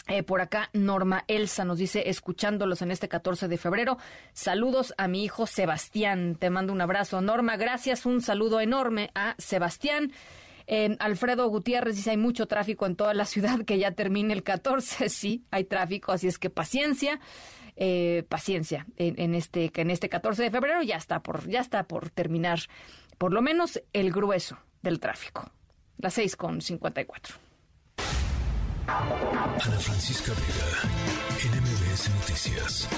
Eh, por acá, Norma Elsa nos dice, escuchándolos en este 14 de febrero. Saludos a mi hijo Sebastián. Te mando un abrazo. Norma, gracias. Un saludo enorme a Sebastián. Eh, Alfredo Gutiérrez dice, hay mucho tráfico en toda la ciudad, que ya termine el 14. Sí, hay tráfico, así es que paciencia. Eh, paciencia en, este en este 14 de febrero ya está por ya está por terminar por lo menos el grueso del tráfico las 6 con 54 Ana Francisca Vega, NMBS Noticias.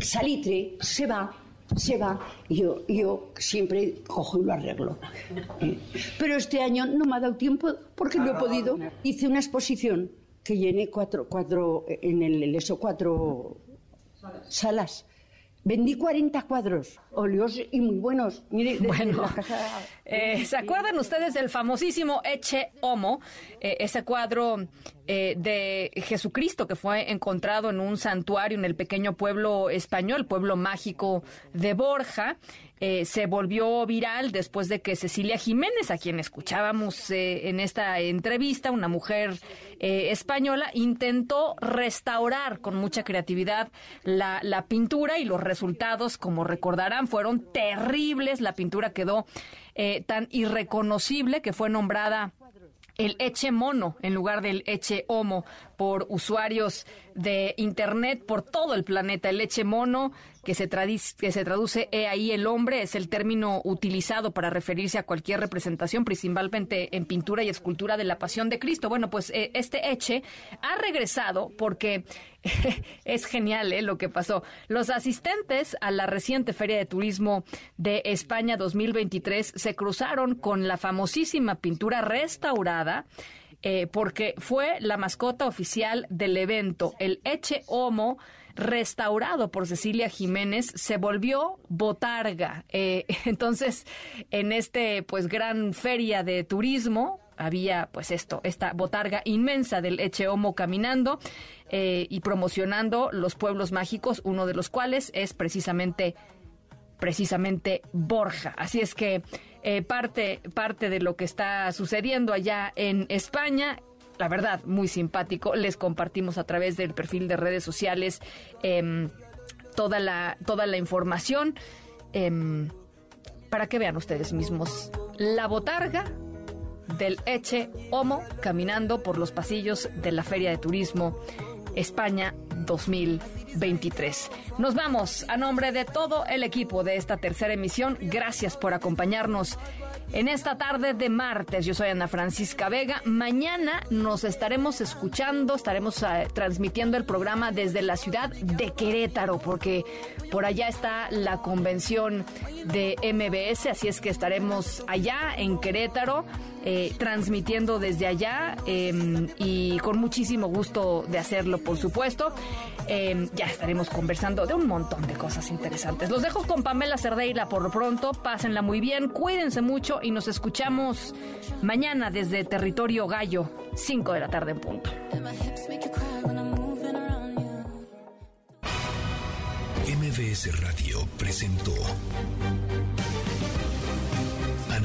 Salitre se va, se va. Yo, yo siempre cojo y lo arreglo. Pero este año no me ha dado tiempo porque no he podido. Hice una exposición que llené cuatro, cuatro en el ESO cuatro salas Vendí 40 cuadros, óleos y muy buenos. Mire, bueno, eh, ¿se acuerdan ustedes del famosísimo Eche Homo? Eh, ese cuadro eh, de Jesucristo que fue encontrado en un santuario en el pequeño pueblo español, pueblo mágico de Borja. Eh, se volvió viral después de que Cecilia Jiménez, a quien escuchábamos eh, en esta entrevista, una mujer eh, española, intentó restaurar con mucha creatividad la, la pintura y los resultados, como recordarán, fueron terribles. La pintura quedó tan irreconocible que fue nombrada el Eche Mono en lugar del Eche Homo por usuarios de Internet por todo el planeta. El Eche Mono que se, que se traduce he ahí el hombre, es el término utilizado para referirse a cualquier representación, principalmente en pintura y escultura de la Pasión de Cristo. Bueno, pues eh, este Eche ha regresado porque es genial eh, lo que pasó. Los asistentes a la reciente Feria de Turismo de España 2023 se cruzaron con la famosísima pintura restaurada eh, porque fue la mascota oficial del evento, el Eche Homo restaurado por Cecilia Jiménez, se volvió botarga. Eh, entonces, en este pues gran feria de turismo, había pues esto, esta botarga inmensa del Eche Homo caminando eh, y promocionando los pueblos mágicos, uno de los cuales es precisamente precisamente Borja. Así es que eh, parte, parte de lo que está sucediendo allá en España la verdad, muy simpático. Les compartimos a través del perfil de redes sociales em, toda, la, toda la información em, para que vean ustedes mismos la botarga del Eche Homo caminando por los pasillos de la Feria de Turismo España 2023. Nos vamos a nombre de todo el equipo de esta tercera emisión. Gracias por acompañarnos en esta tarde de martes. Yo soy Ana Francisca Vega. Mañana nos estaremos escuchando, estaremos eh, transmitiendo el programa desde la ciudad de Querétaro, porque por allá está la convención de MBS, así es que estaremos allá en Querétaro. Eh, transmitiendo desde allá em, y con muchísimo gusto de hacerlo, por supuesto. Em, ya estaremos conversando de un montón de cosas interesantes. Los dejo con Pamela Cerdeira por lo pronto. Pásenla muy bien, cuídense mucho y nos escuchamos mañana desde Territorio Gallo, 5 de la tarde en punto. MBS Radio presentó